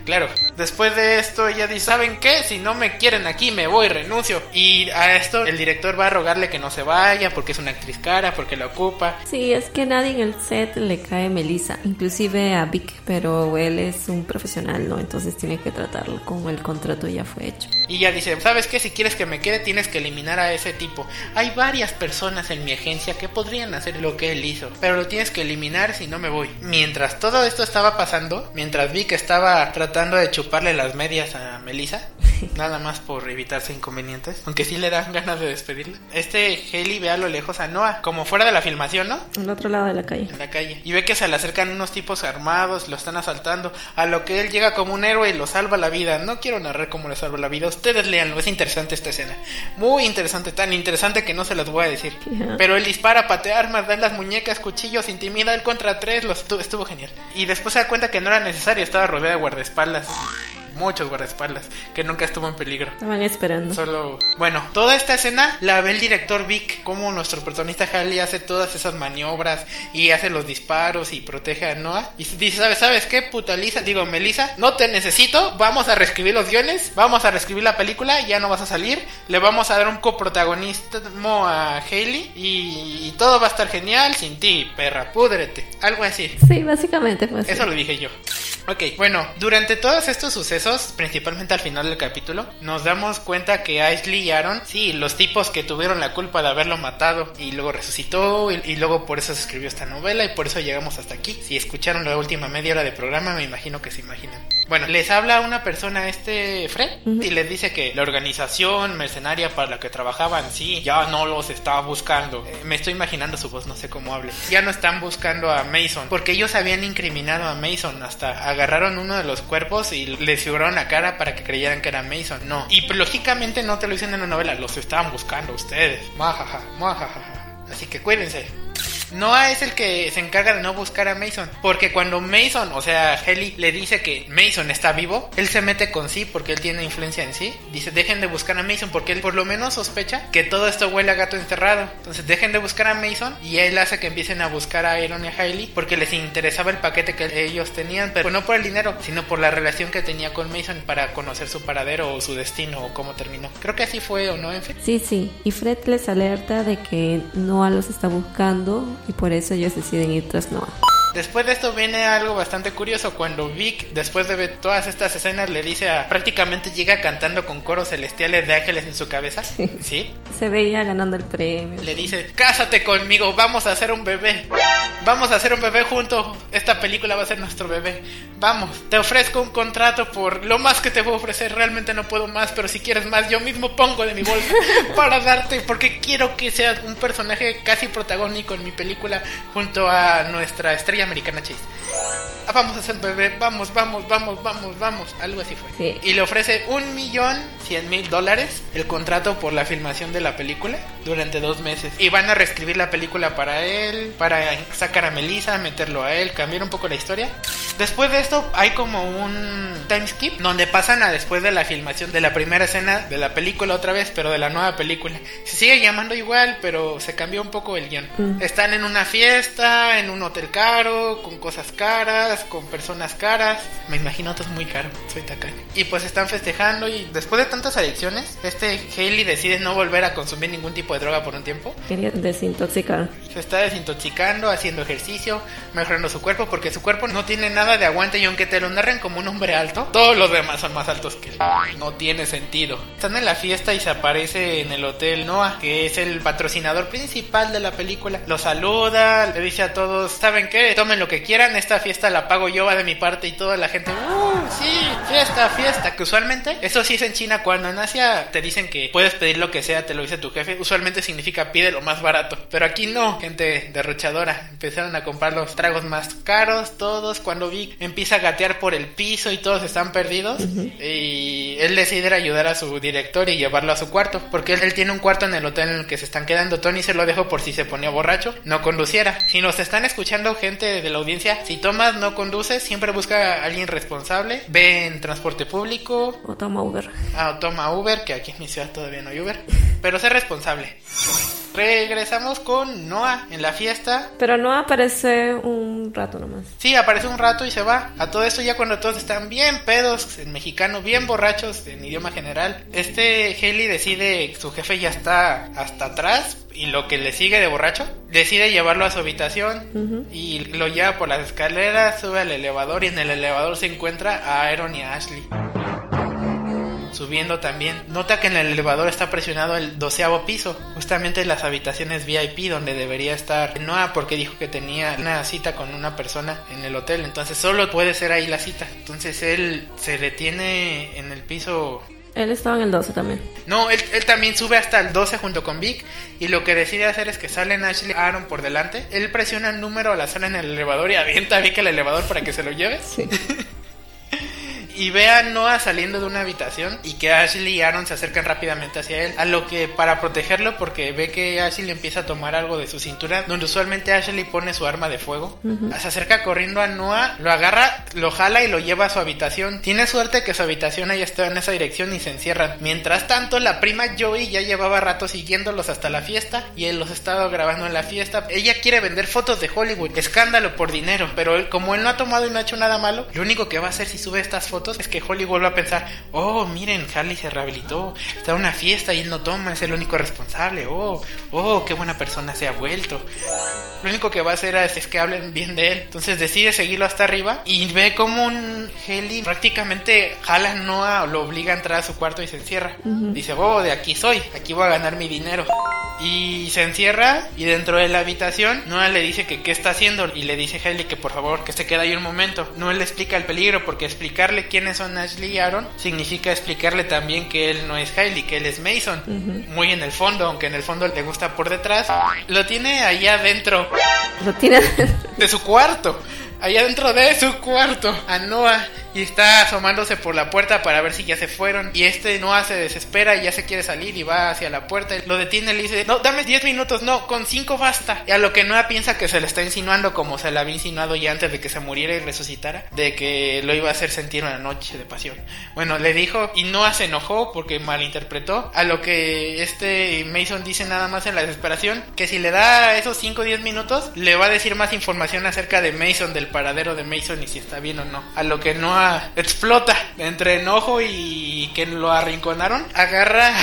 S4: Claro, después de esto ella dice, ¿saben qué? Si no me quieren aquí, me voy, renuncio. Y a esto el director va a rogarle que no se vaya porque es una actriz cara, porque la ocupa.
S3: Sí, es que nadie en el set le cae Melissa, inclusive a Vic, pero él es un profesional, ¿no? Entonces tiene que tratarlo como el contrato ya fue hecho.
S4: Y ella dice, ¿sabes qué? Si quieres que me quede, tienes que eliminar a ese tipo. Hay varias personas en mi agencia que podrían hacer lo que él hizo, pero lo tienes que eliminar si no me voy. Mientras todo esto estaba pasando, mientras vi que estaba tratando de chuparle las medias a Melissa, nada más por evitarse inconvenientes, aunque sí le dan ganas de despedirla. Este Haley ve a lo lejos a Noah, como fuera de la filmación, ¿no?
S3: Al otro lado de la calle.
S4: En la calle. Y ve que se le acercan unos tipos armados, lo están asaltando, a lo que él llega como un héroe y lo salva la vida. No quiero narrar cómo le salva la vida, ustedes leanlo, es interesante esta escena. Muy interesante, tan interesante que no se las voy a decir. Pero él dispara, patea armas, da las muñecas, cuchillos, intimida él contra tres, lo estuvo, estuvo genial. Y después se da cuenta que no era necesario, estaba rodeado de guardaespaldas muchos guardaespaldas, que nunca estuvo en peligro.
S3: Estaban esperando.
S4: Solo, bueno, toda esta escena la ve el director Vic, como nuestro protagonista Harley hace todas esas maniobras y hace los disparos y protege a Noah. Y dice, ¿sabes, ¿sabes qué? Puta Lisa, digo, Melissa, no te necesito, vamos a reescribir los guiones, vamos a reescribir la película, ya no vas a salir, le vamos a dar un coprotagonismo a Haley y, todo va a estar genial sin ti, perra, púdrete, algo así.
S3: Sí, básicamente pues.
S4: Eso lo dije yo. Ok, bueno, durante todos estos sucesos, principalmente al final del capítulo, nos damos cuenta que Ashley y Aaron, sí, los tipos que tuvieron la culpa de haberlo matado y luego resucitó y, luego por eso se escribió esta novela y por eso llegamos hasta aquí. Si escucharon la última media hora de programa, me imagino que se imaginan. Bueno, les habla una persona, este Fred, y les dice que la organización mercenaria para la que trabajaban, sí, ya no los estaba buscando. Eh, me estoy imaginando su voz, no sé cómo hable. Ya no están buscando a Mason, porque ellos habían incriminado a Mason hasta agarraron uno de los cuerpos y le figuraron la cara para que creyeran que era Mason. No. Y lógicamente no te lo dicen en la novela, los estaban buscando ustedes. Majaja, majaja. Así que cuídense. Noah es el que se encarga de no buscar a Mason. Porque cuando Mason, o sea, Helly, le dice que Mason está vivo, él se mete con sí porque él tiene influencia en sí. Dice, dejen de buscar a Mason porque él por lo menos sospecha que todo esto huele a gato encerrado. Entonces dejen de buscar a Mason y él hace que empiecen a buscar a Aaron y a Hailey porque les interesaba el paquete que ellos tenían, pero no por el dinero, sino por la relación que tenía con Mason para conocer su paradero o su destino o cómo terminó. Creo que así fue o no, en fin.
S3: Sí, sí. Y Fred les alerta de que Noah los está buscando y por eso ellos deciden ir tras Noah.
S4: Después de esto viene algo bastante curioso cuando Vic, después de ver todas estas escenas, le dice a prácticamente llega cantando con coros celestiales de ángeles en su cabeza. Sí.
S3: Se veía ganando el premio.
S4: Le dice, cásate conmigo, vamos a hacer un bebé. Vamos a hacer un bebé juntos. Esta película va a ser nuestro bebé. Vamos, te ofrezco un contrato por lo más que te puedo ofrecer. Realmente no puedo más, pero si quieres más, yo mismo pongo de mi bolsa para darte, porque quiero que seas un personaje casi protagónico en mi película junto a nuestra estrella americana Chase. Vamos a hacer bebé, vamos, vamos, vamos, vamos, vamos. Algo así fue. Y le ofrece un millón cien mil dólares el contrato por la filmación de la película durante dos meses. Y van a reescribir la película para él, para sacar a Melissa, meterlo a él, cambiar un poco la historia. Después de esto hay como un time skip donde pasan a después de la filmación de la primera escena de la película otra vez, pero de la nueva película. Se sigue llamando igual, pero se cambió un poco el guion.
S3: Mm.
S4: Están en una fiesta, en un hotel caro, con cosas caras, con personas caras. Me imagino todo es muy caro, soy tacaño. Y pues están festejando y después de tantas adicciones, este Haley decide no volver a consumir ningún tipo de droga por un tiempo.
S3: Quería desintoxicar.
S4: Se está desintoxicando, haciendo ejercicio, mejorando su cuerpo, porque su cuerpo no tiene nada de aguante y aunque te lo narren como un hombre alto, todos los demás son más altos que él. No tiene sentido. Están en la fiesta y se aparece en el hotel Noah, que es el patrocinador principal de la película. Lo saluda, le dice a todos, ¿saben qué? Tomen lo que quieran, esta fiesta la pago yo, va de mi parte y toda la gente, ¡uh! Sí, fiesta, fiesta. Que usualmente, eso sí es en China, cuando en Asia te dicen que puedes pedir lo que sea, te lo dice tu jefe, usualmente significa pide lo más barato. Pero aquí no, gente derrochadora. Empezaron a comprar los tragos más caros, todos. Cuando vi, empieza a gatear por el piso y todos están perdidos. Y él decide ayudar a su director y llevarlo a su cuarto. Porque él, él tiene un cuarto en el hotel en el que se están quedando. Tony se lo dejó por si se ponía borracho, no conduciera. Si nos están escuchando gente de la audiencia, si tomas, no conduces, siempre busca a alguien responsable. Ve en transporte público,
S3: O toma Uber.
S4: Ah, o toma Uber, que aquí en mi ciudad todavía no hay Uber. Pero sé responsable. Regresamos con Noah en la fiesta.
S3: Pero no aparece un rato nomás.
S4: Sí, aparece un rato y se va. A todo esto ya cuando todos están bien pedos, en mexicano, bien borrachos, en idioma general. Este Haley decide, su jefe ya está hasta atrás y lo que le sigue de borracho, decide llevarlo a su habitación y lo lleva por las escaleras, sube al elevador y en el elevador se encuentra a Aaron y a Ashley. Subiendo también. Nota que en el elevador está presionado el doceavo piso, justamente las habitaciones VIP donde debería estar Noah porque dijo que tenía una cita con una persona en el hotel, entonces solo puede ser ahí la cita. Entonces él se detiene en el piso
S3: Él estaba en el 12 también.
S4: no, él, él también sube hasta el 12 junto con Vic y lo que decide hacer es que salen Ashley y Aaron por delante. Él presiona el número al azar en el elevador y avienta a Vic el elevador para que se lo lleve.
S3: Sí.
S4: Y ve a Noah saliendo de una habitación y que Ashley y Aaron se acercan rápidamente hacia él. A lo que para protegerlo porque ve que Ashley empieza a tomar algo de su cintura, donde usualmente Ashley pone su arma de fuego. Se acerca corriendo a Noah, lo agarra, lo jala y lo lleva a su habitación. Tiene suerte que su habitación haya estado en esa dirección y se encierran. Mientras tanto, la prima Joey ya llevaba rato siguiéndolos hasta la fiesta y él los estaba grabando en la fiesta. Ella quiere vender fotos de Hollywood, escándalo por dinero, pero él, como él no ha tomado y no ha hecho nada malo, lo único que va a hacer si sube estas fotos es que Hollywood va a pensar, oh, miren, Harley se rehabilitó, está en una fiesta y él no toma, es el único responsable, oh, oh, qué buena persona se ha vuelto. Lo único que va a hacer es, es que hablen bien de él. Entonces decide seguirlo hasta arriba y ve como un Haley prácticamente jala a Noah lo obliga a entrar a su cuarto y se encierra. Dice, oh, de aquí soy, aquí voy a ganar mi dinero. Y se encierra y dentro de la habitación Noah le dice que qué está haciendo y le dice a Haley que por favor que se quede ahí un momento. Noah le explica el peligro porque explicarle quiénes son Ashley y Aaron significa explicarle también que él no es Haley, que él es Mason. Muy en el fondo, aunque en el fondo le gusta por detrás. Lo tiene ahí adentro
S3: Lo tiene
S4: de su cuarto. Allá dentro de su cuarto a Noah y está asomándose por la puerta para ver si ya se fueron. Y este Noah se desespera y ya se quiere salir y va hacia la puerta. Lo detiene y le dice no dame 10 minutos no con 5 basta y a lo que Noah piensa que se le está insinuando como se le había insinuado ya antes de que se muriera y resucitara de que lo iba a hacer sentir una noche de pasión. Bueno le dijo y Noah se enojó porque malinterpretó a lo que este Mason dice nada más en la desesperación que si le da esos 5 o 10 minutos le va a decir más información acerca de Mason del paradero de Mason y si está bien o no. A lo que Noah explota entre enojo y que lo arrinconaron agarra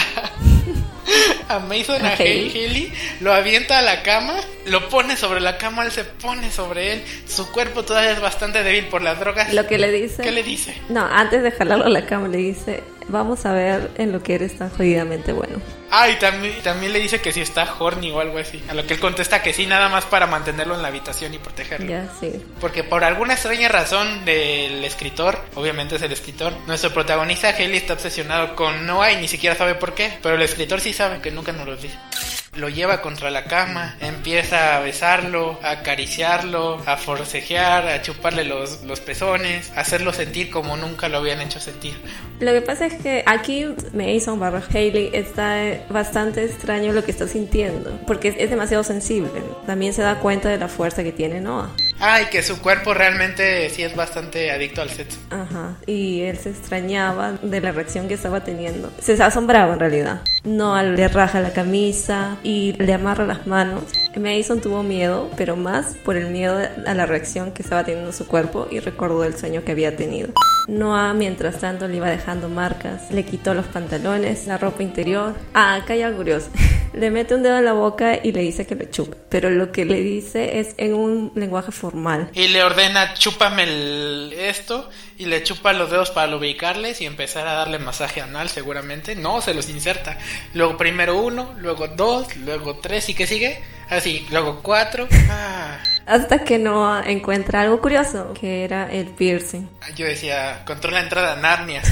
S4: a Mason, a. Haley, lo avienta a la cama, lo pone sobre la cama, él se pone sobre él, su cuerpo todavía es bastante débil por las drogas.
S3: lo que le dice.
S4: ¿Qué le dice?
S3: No, antes de jalarlo a la cama le dice, vamos a ver en lo que eres tan jodidamente bueno.
S4: Ah, y también, también le dice que si está horny o algo así. A lo que él contesta que sí, nada más para mantenerlo en la habitación y protegerlo.
S3: Ya, sí.
S4: Porque por alguna extraña razón del escritor, obviamente es el escritor, nuestro protagonista Haley está obsesionado con Noah y ni siquiera sabe por qué, pero el escritor sí sabe que nunca nos lo dice. Lo lleva contra la cama, empieza a besarlo, a acariciarlo, a forcejear, a chuparle los, los pezones, a hacerlo sentir como nunca lo habían hecho sentir.
S3: Lo que pasa es que aquí Mason barra Haley está bastante extraño lo que está sintiendo, porque es, es demasiado sensible. También se da cuenta de la fuerza que tiene Noah.
S4: Ay, que su cuerpo realmente sí es bastante adicto al sexo.
S3: Ajá, y él se extrañaba de la reacción que estaba teniendo. Se asombraba en realidad. Noah le raja la camisa y le amarra las manos. Mason tuvo miedo, pero más por el miedo a la reacción que estaba teniendo su cuerpo y recordó el sueño que había tenido. Noah, mientras tanto, le iba dejando marcas. Le quitó los pantalones, la ropa interior. Ah, acá hay curioso. le mete un dedo en la boca y le dice que le chupe. Pero lo que le dice es en un lenguaje formal.
S4: Y le ordena, chúpame esto. Y le chupa los dedos para lubricarles y empezar a darle masaje anal, seguramente. No, se los inserta. Luego primero uno, luego dos, luego tres. ¿Y qué sigue? Así, luego cuatro. Ah.
S3: Hasta que no encuentra algo curioso, que era el piercing.
S4: Yo decía, controla la entrada a Narnia.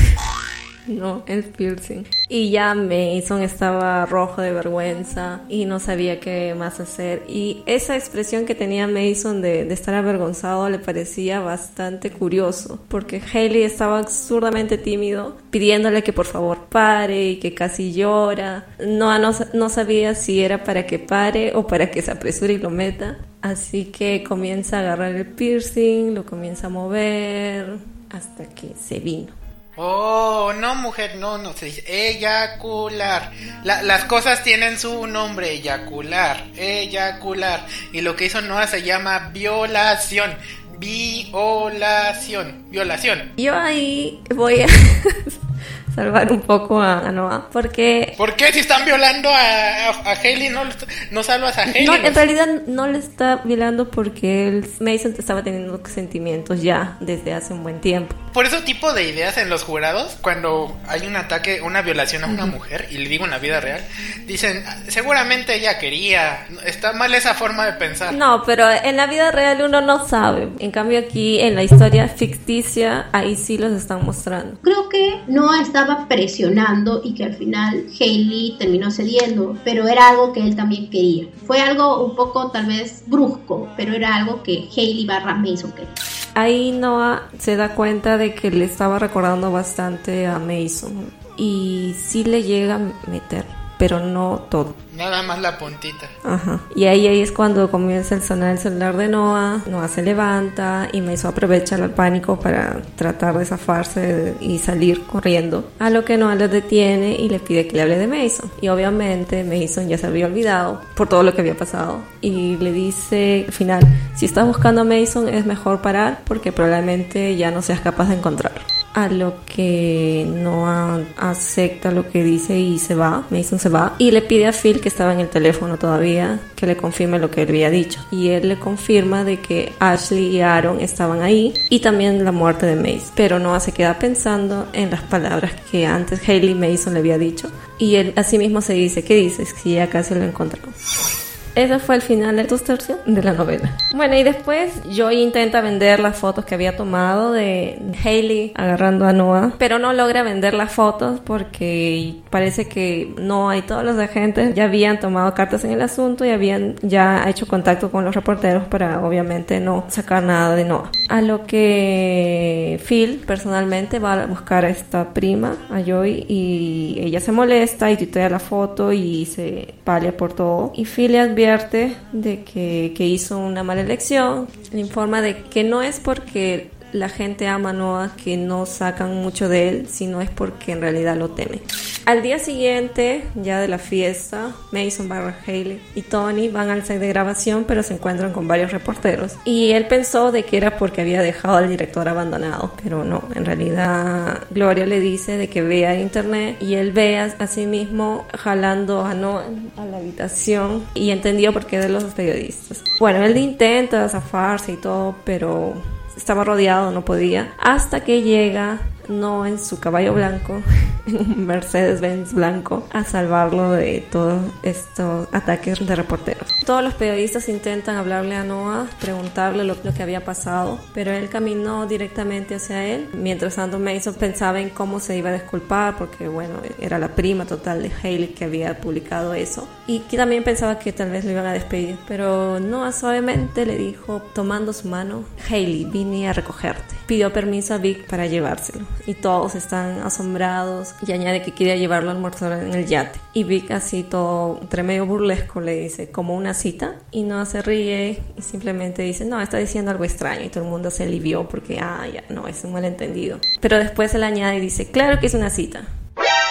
S3: No, el piercing. Y ya Mason estaba rojo de vergüenza y no sabía qué más hacer. Y esa expresión que tenía Mason de, de estar avergonzado le parecía bastante curioso, porque Haley estaba absurdamente tímido, pidiéndole que por favor pare y que casi llora. No, no, no sabía si era para que pare o para que se apresure y lo meta. Así que comienza a agarrar el piercing, lo comienza a mover hasta que se vino.
S4: Oh, no, mujer, no, no, se dice eyacular. las cosas tienen su nombre, eyacular, eyacular. Y lo que hizo Noah se llama violación. Violación, violación.
S3: Yo ahí voy a salvar un poco a, Noah. Porque.
S4: ¿Por qué? Si están violando a, a, Haley, no, no salvas a Haley.
S3: No, en realidad no le está violando porque él, Mason estaba teniendo sentimientos ya desde hace un buen tiempo.
S4: Por ese tipo de ideas en los jurados, cuando hay un ataque, una violación a una mujer, y le digo en la vida real, dicen, seguramente ella quería, está mal esa forma de pensar.
S3: No, pero en la vida real uno no sabe. En cambio aquí, en la historia ficticia, ahí sí los están mostrando.
S2: Creo que no estaba presionando y que al final Haley terminó cediendo, pero era algo que él también quería. Fue algo un poco tal vez brusco, pero era algo que Haley barra Mason quería.
S3: Ahí Noah se da cuenta de que le estaba recordando bastante a Mason y sí le llega a meter, pero no todo.
S4: Nada más la puntita.
S3: Ajá. Y ahí, ahí es cuando comienza el sonar el celular de Noah. Noah se levanta y Mason aprovecha el pánico para tratar de zafarse y salir corriendo. A lo que Noah le detiene y le pide que le hable de Mason. Y obviamente Mason ya se había olvidado por todo lo que había pasado. Y le dice al final, si estás buscando a Mason es mejor parar porque probablemente ya no seas capaz de encontrarlo a lo que Noah acepta lo que dice y se va, Mason se va y le pide a Phil que estaba en el teléfono todavía que le confirme lo que él había dicho. Y él le confirma de que Ashley y Aaron estaban ahí y también la muerte de Mason pero Noah se queda pensando en las palabras que antes Haley Mason le había dicho. Y él así mismo se dice ¿qué dices? si ya casi lo encontró ese fue el final de tus tercios de la novela. Bueno, y después Joy intenta vender las fotos que había tomado de Hailey agarrando a Noah, pero no logra vender las fotos porque parece que Noah y todos los agentes ya habían tomado cartas en el asunto y habían ya hecho contacto con los reporteros para obviamente no sacar nada de Noah. A lo que Phil personalmente va a buscar a esta prima, a Joy, y ella se molesta y tuitea la foto y se palia por todo. Y Phil le de que, que hizo una mala elección, le informa de que no es porque la gente ama a Noah que no sacan mucho de él, sino es porque en realidad lo teme. Al día siguiente, ya de la fiesta, Mason, Barra Haley y Tony van al set de grabación, pero se encuentran con varios reporteros. Y él pensó de que era porque había dejado al director abandonado, pero no, en realidad Gloria le dice de que vea internet y él ve a, sí mismo jalando a Noah a la habitación y entendió por qué de los periodistas. Bueno, él intenta zafarse y todo, pero estaba rodeado, no podía, hasta que llega no en su caballo blanco, Mercedes-Benz blanco, a salvarlo de todos estos ataques de reporteros. Todos los periodistas intentan hablarle a Noah, preguntarle lo, que había pasado, pero él caminó directamente hacia él. Mientras tanto, Mason pensaba en cómo se iba a disculpar, porque bueno, era la prima total de Haley que había publicado eso. Y que también pensaba que tal vez lo iban a despedir, pero Noah suavemente le dijo, tomando su mano, Haley, vine a recogerte. Pidió permiso a Vic para llevárselo y todos están asombrados y añade que quería llevarlo a almorzar en el yate. Y Vic así todo entre medio burlesco le dice como una cita y no se ríe y simplemente dice no, está diciendo algo extraño y todo el mundo se alivió porque ah, ya no, es un malentendido. Pero después él añade y dice claro que es una cita.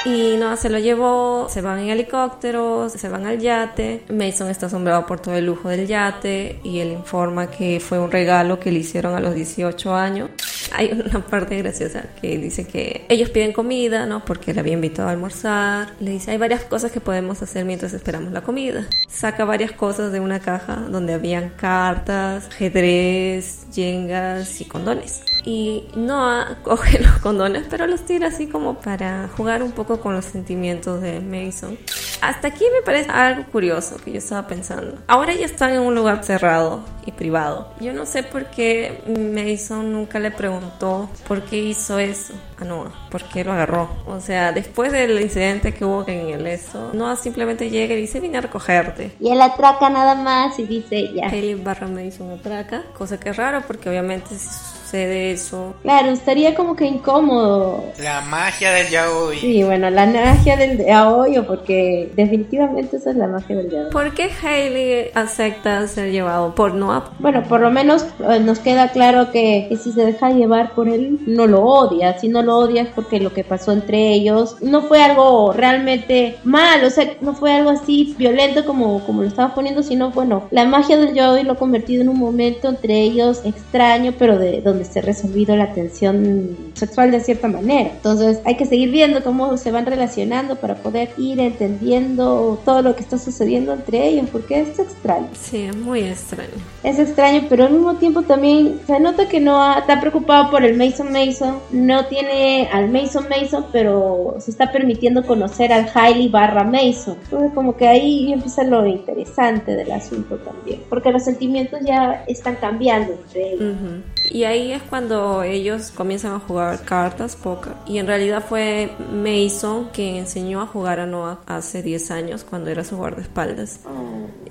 S3: Y no, se lo llevó, se van en helicóptero, se van al yate. Mason está asombrado por todo el lujo del yate y él informa que fue un regalo que le hicieron a los 18 años. Hay una parte graciosa que dice que ellos piden comida, ¿no? Porque le había invitado a almorzar. Le dice, hay varias cosas que podemos hacer mientras esperamos la comida. Saca varias cosas de una caja donde habían cartas, ajedrez, yengas y condones. Y Noah coge los condones, pero los tira así como para jugar un poco con los sentimientos de Mason. Hasta aquí me parece algo curioso que yo estaba pensando. Ahora ya están en un lugar cerrado y privado. Yo no sé por qué Mason nunca le preguntó por qué hizo eso a Noah, por qué lo agarró. O sea, después del incidente que hubo en el eso, Noah simplemente llega y dice, vine a recogerte.
S2: Y él atraca nada más y dice, ya.
S3: Haley barra Mason atraca, cosa que es raro porque obviamente si sucede eso...
S2: Claro, estaría como que incómodo.
S4: La magia del yaoi.
S2: Sí, bueno, la magia del yaoi, o porque definitivamente esa es la magia del yaoi.
S3: ¿Por qué Hailey acepta ser llevado por Noah?
S2: Bueno, por lo menos eh, nos queda claro que, que si se deja llevar por él, no lo odia. Si no lo odia es porque lo que pasó entre ellos no fue algo realmente mal, o sea, no fue algo así violento como, como lo estaba poniendo, sino bueno, la magia del yaoi lo ha convertido en un momento entre ellos extraño, pero de donde se ha resolvido la tensión sexual de cierta manera. Entonces hay que seguir viendo cómo se van relacionando para poder ir entendiendo todo lo que está sucediendo entre ellos, porque es extraño.
S3: Sí, es muy extraño.
S2: Es extraño, pero al mismo tiempo también se nota que no está preocupado por el Mason Mason, no tiene al Mason Mason, pero se está permitiendo conocer al Hailey barra Mason. Entonces como que ahí empieza lo interesante del asunto también, porque los sentimientos ya están cambiando entre ellos.
S3: Ujú. Y ahí es cuando ellos comienzan a jugar cartas, póker. Y en realidad fue Mason quien enseñó a jugar a Noah hace 10 años, cuando era su guardaespaldas.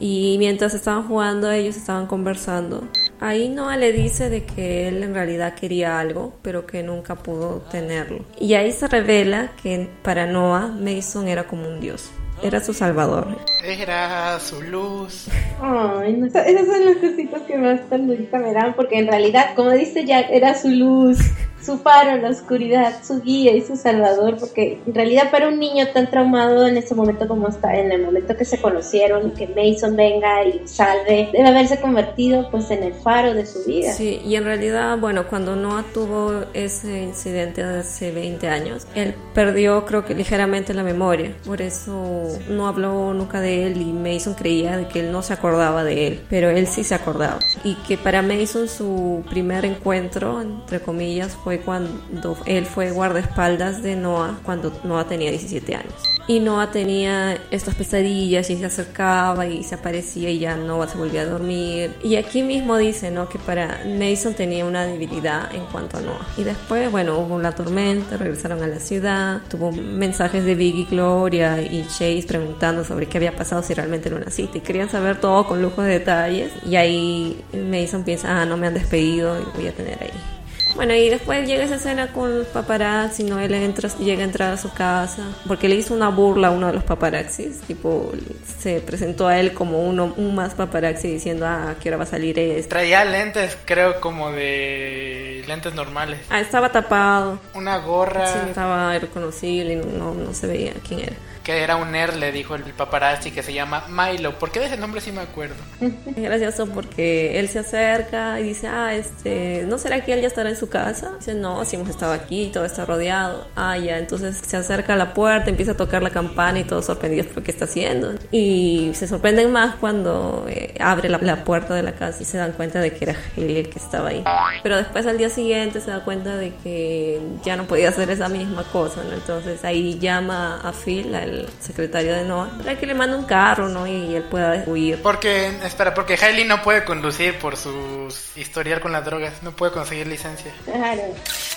S3: Y mientras estaban jugando, ellos estaban conversando. Ahí Noah le dice de que él en realidad quería algo, pero que nunca pudo tenerlo. Y ahí se revela que para Noah Mason era como un dios. Era su salvador.
S4: Era su luz.
S2: Ay, no, esa- esas son las cositas que más ternurita me dan, porque en realidad, como dice Jack, era su luz, su faro en la oscuridad, su guía y su salvador, porque en realidad para un niño tan traumado en ese momento como está, en el momento que se conocieron, que Mason venga y salve, debe haberse convertido pues en el faro de su vida.
S3: Sí, y en realidad, bueno, cuando Noah tuvo ese incidente hace 20 años, él perdió, creo que ligeramente la memoria. Por eso no habló nunca de él y Mason creía de que él no se acordaba de él, pero él sí se acordaba. Y que para Mason su primer encuentro, entre comillas, fue cuando él fue guardaespaldas de Noah cuando Noah tenía 17 años. Y Noah tenía estas pesadillas y se acercaba y se aparecía y ya Noah se volvía a dormir. Y aquí mismo dice, ¿no? Que para Mason tenía una debilidad en cuanto a Noah. Y después, bueno, hubo la tormenta, regresaron a la ciudad, tuvo mensajes de Biggie, Gloria y Chase preguntando sobre qué había pasado si realmente era una cita. Y querían saber todo con lujo de detalles. Y ahí Mason piensa, ah, no me han despedido y voy a tener ahí. Bueno, y después llega esa escena con los paparazzi, ¿no? Él entra, llega a entrar a su casa, porque le hizo una burla a uno de los paparazzis, tipo, se presentó a él como uno, un más paparazzi diciendo, ah, ¿a qué hora va a salir esto?
S4: Traía lentes, creo, como de lentes normales.
S3: Ah, estaba tapado,
S4: Una gorra
S3: sí, estaba irreconocible y no, no se veía quién era.
S4: Que era un nerd, le dijo el paparazzi que se llama Milo. ¿Por qué de ese nombre sí me acuerdo?
S3: Es gracioso porque él se acerca y dice, ah, este, ¿no será que él ya estará en su casa? Dice, no, si hemos estado aquí, todo está rodeado. Ah, ya, entonces se acerca a la puerta, empieza a tocar la campana y todos sorprendidos por qué está haciendo. Y se sorprenden más cuando eh, abre la, la puerta de la casa y se dan cuenta de que era él el que estaba ahí. Pero después al día siguiente se da cuenta de que ya no podía hacer esa misma cosa, ¿no? Entonces ahí llama a Phil, al secretario de Noah, para que le mande un carro, ¿no? Y él pueda huir.
S4: Porque, espera, porque Hailey no puede conducir por su historial con las drogas. No puede conseguir licencia.
S2: Claro.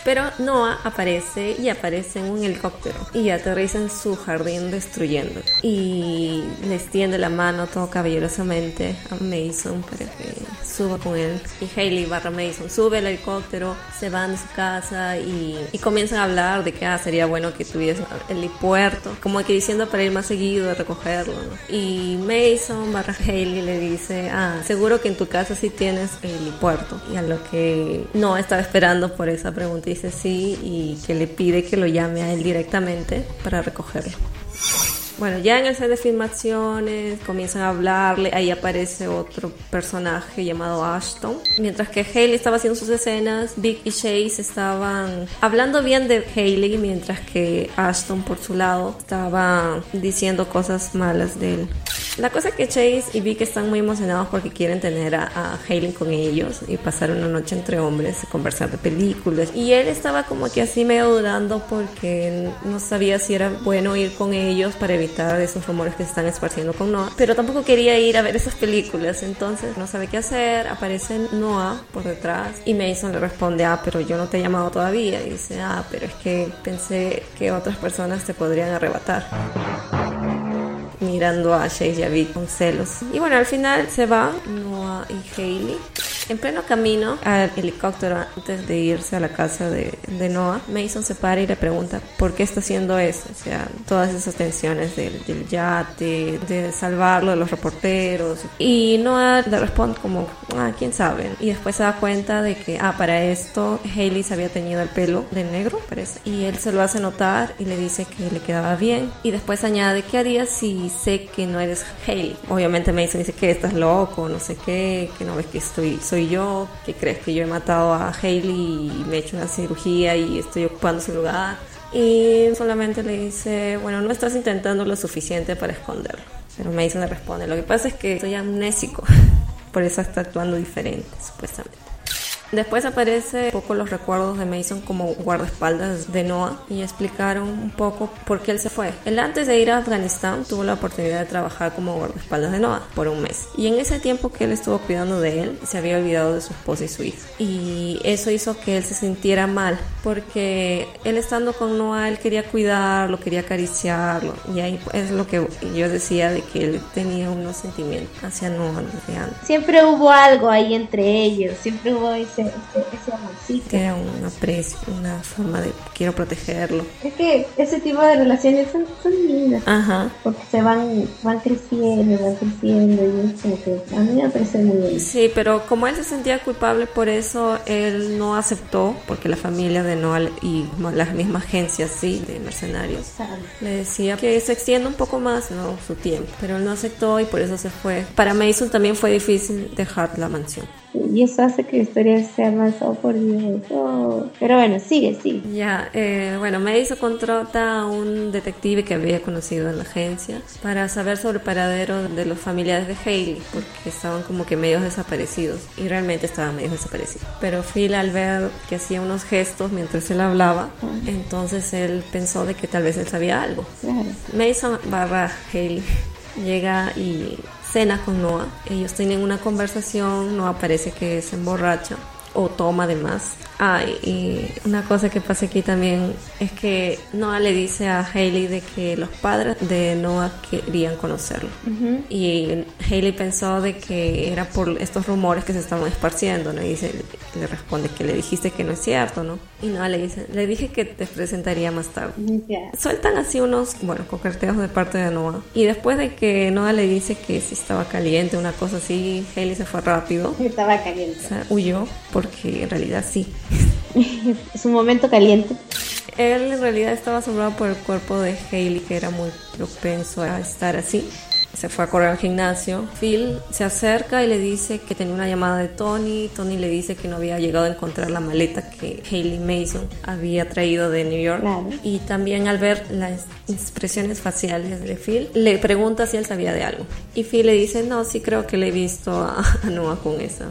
S3: Pero Noah aparece y aparece en un helicóptero y aterriza en su jardín destruyendo. Y le extiende la mano todo caballerosamente a Mason para que suba con él. Y Hailey barra Mason sube el helicóptero, se van de su casa y, y comienzan a hablar de que ah, sería bueno que tuviese el helipuerto, como que diciendo para ir más seguido a recogerlo. ¿no? Y Mason barra Hailey le dice, ah, seguro que en tu casa sí tienes el helipuerto. Y a lo que no estaba esperando por esa pregunta dice sí y que le pide que lo llame a él directamente para recogerlo. Bueno, ya en el set de filmaciones comienzan a hablarle, ahí aparece otro personaje llamado Ashton. Mientras que Hailey estaba haciendo sus escenas, Vic y Chase estaban hablando bien de Hailey, mientras que Ashton por su lado estaba diciendo cosas malas de él. La cosa que Chase y Vic están muy emocionados porque quieren tener a, a con ellos y pasar una noche entre hombres, conversar de películas. Y él estaba como que así medio dudando porque no sabía si era bueno ir con ellos para evitar esos rumores que se están esparciendo con Noah. Pero tampoco quería ir a ver esas películas, entonces no sabe qué hacer. Aparece Noah por detrás y Mason le responde, ah, pero yo no te he llamado todavía. Y dice, ah, pero es que pensé que otras personas te podrían arrebatar mirando a a Vic con celos. Y bueno, al final se va Noah y Hailey. En pleno camino al helicóptero antes de irse a la casa de, Noah, Mason se para y le pregunta por qué está haciendo eso. O sea, todas esas tensiones del, del yate, de salvarlo de los reporteros. Y Noah le responde como, ah, quién sabe. Y después se da cuenta de que, ah, para esto Hailey se había teñido el pelo de negro. Y él se lo hace notar y le dice que le quedaba bien. Y después añade, ¿qué harías si sé que no eres Hailey? Obviamente Mason dice que estás loco, no sé qué, que no ves que estoy, soy yo, que crees que yo he matado a Hailey y me he hecho una cirugía y estoy ocupando su lugar. Y solamente le dice, bueno, no estás intentando lo suficiente para esconderlo. Pero Mason le responde, lo que pasa es que soy amnésico, por eso está actuando diferente, supuestamente. Después aparece un poco los recuerdos de Mason como guardaespaldas de Noah y explicaron un poco por qué él se fue. Él antes de ir a Afganistán tuvo la oportunidad de trabajar como guardaespaldas de Noah por un mes. Y en ese tiempo que él estuvo cuidando de él, se había olvidado de su esposa y su hija. Y eso hizo que él se sintiera mal porque él estando con Noah, él quería cuidarlo, quería acariciarlo. Y ahí es lo que yo decía de que él tenía unos sentimientos hacia Noah.
S2: Siempre hubo algo ahí entre ellos, siempre hubo ese ese, ese amorcito.
S3: Era un aprecio, una forma de quiero protegerlo.
S2: Es que ese tipo de relaciones son, son lindas.
S3: Ajá.
S2: Porque se van, van creciendo, van creciendo y es como que a mí me parece muy bien.
S3: Sí, pero como él se sentía culpable por eso, él no aceptó, porque la familia de Noah y la misma agencia, sí, de mercenarios, le decía que se extienda un poco más, ¿no? Su tiempo. Pero él no aceptó y por eso se fue. Para Mason también fue difícil dejar la mansión.
S2: Y eso hace que la historia sea más, oh por Dios. Oh. Pero bueno, sigue, sigue.
S3: Ya, eh, bueno, Mason contrata a un detective que había conocido en la agencia para saber sobre el paradero de los familiares de Hailey, porque estaban como que medios desaparecidos y realmente estaban medios desaparecidos. Pero Phil al ver que hacía unos gestos mientras él hablaba, entonces él pensó de que tal vez él sabía algo.
S2: Claro.
S3: Mason barra Hailey llega y cena con Noah. Ellos tienen una conversación, Noah parece que se emborracha o toma de más. Ah, y una cosa que pasa aquí también es que Noah le dice a Hailey de que los padres de Noah querían conocerlo. Y Hailey pensó de que era por estos rumores que se estaban esparciendo, ¿no? Y dice, le responde que le dijiste que no es cierto, ¿no? Y Noah le dice, le dije que te presentaría más tarde.
S2: Ya.
S3: Sueltan así unos, bueno, coqueteos de parte de Noah. Y después de que Noah le dice que si estaba caliente, una cosa así, Hailey se fue rápido.
S2: Estaba caliente.
S3: O sea, huyó porque en realidad sí.
S2: es un momento caliente.
S3: Él en realidad estaba asombrado por el cuerpo de Hailey, que era muy propenso a estar así. Se fue a correr al gimnasio. Phil se acerca y le dice que tenía una llamada de Tony. Tony le dice que no había llegado a encontrar la maleta que Hailey Mason había traído de New York.
S2: Claro.
S3: Y también al ver las expresiones faciales de Phil, le pregunta si él sabía de algo. Y Phil le dice, no, sí creo que le he visto a, a Noah con esa.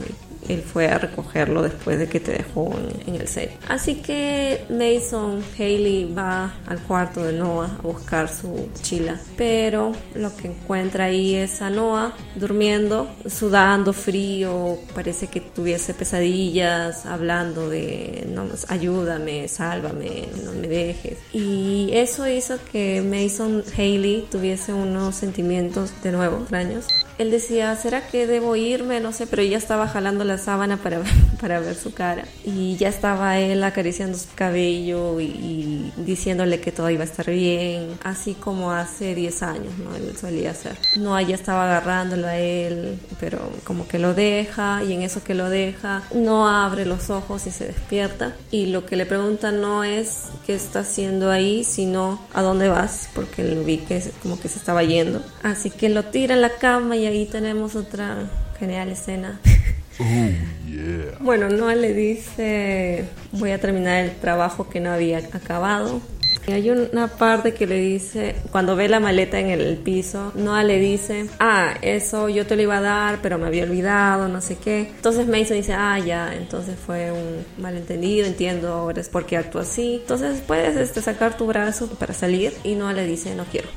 S3: Él fue a recogerlo después de que te dejó en, el set. Así que Mason, Haley va al cuarto de Noah a buscar su chila, pero lo que encuentra ahí es a Noah durmiendo, sudando frío, parece que tuviese pesadillas, hablando de no, ayúdame, sálvame, no me dejes. Y eso hizo que Mason Haley tuviese unos sentimientos de nuevo extraños él decía, ¿será que debo irme? No sé, pero ya estaba jalando la sábana para, para ver su cara. Y ya estaba él acariciando su cabello y, diciéndole que todo iba a estar bien, así como hace 10 años, ¿no? Él solía hacer. No, ya estaba agarrándolo a él, pero como que lo deja y en eso que lo deja, no abre los ojos y se despierta. Y lo que le pregunta no es qué está haciendo ahí, sino a dónde vas, porque lo vi que como que se estaba yendo. Así que lo tira en la cama y ahí tenemos otra genial escena. Oh, yeah. Bueno, Noah le dice, voy a terminar el trabajo que no había acabado. Y hay una parte que le dice, cuando ve la maleta en el piso, Noah le dice, ah, eso yo te lo iba a dar, pero me había olvidado, no sé qué. Entonces Mason dice, ah, ya, entonces fue un malentendido, entiendo ahora es porque actúa así. Entonces puedes este, sacar tu brazo para salir y Noah le dice, no quiero.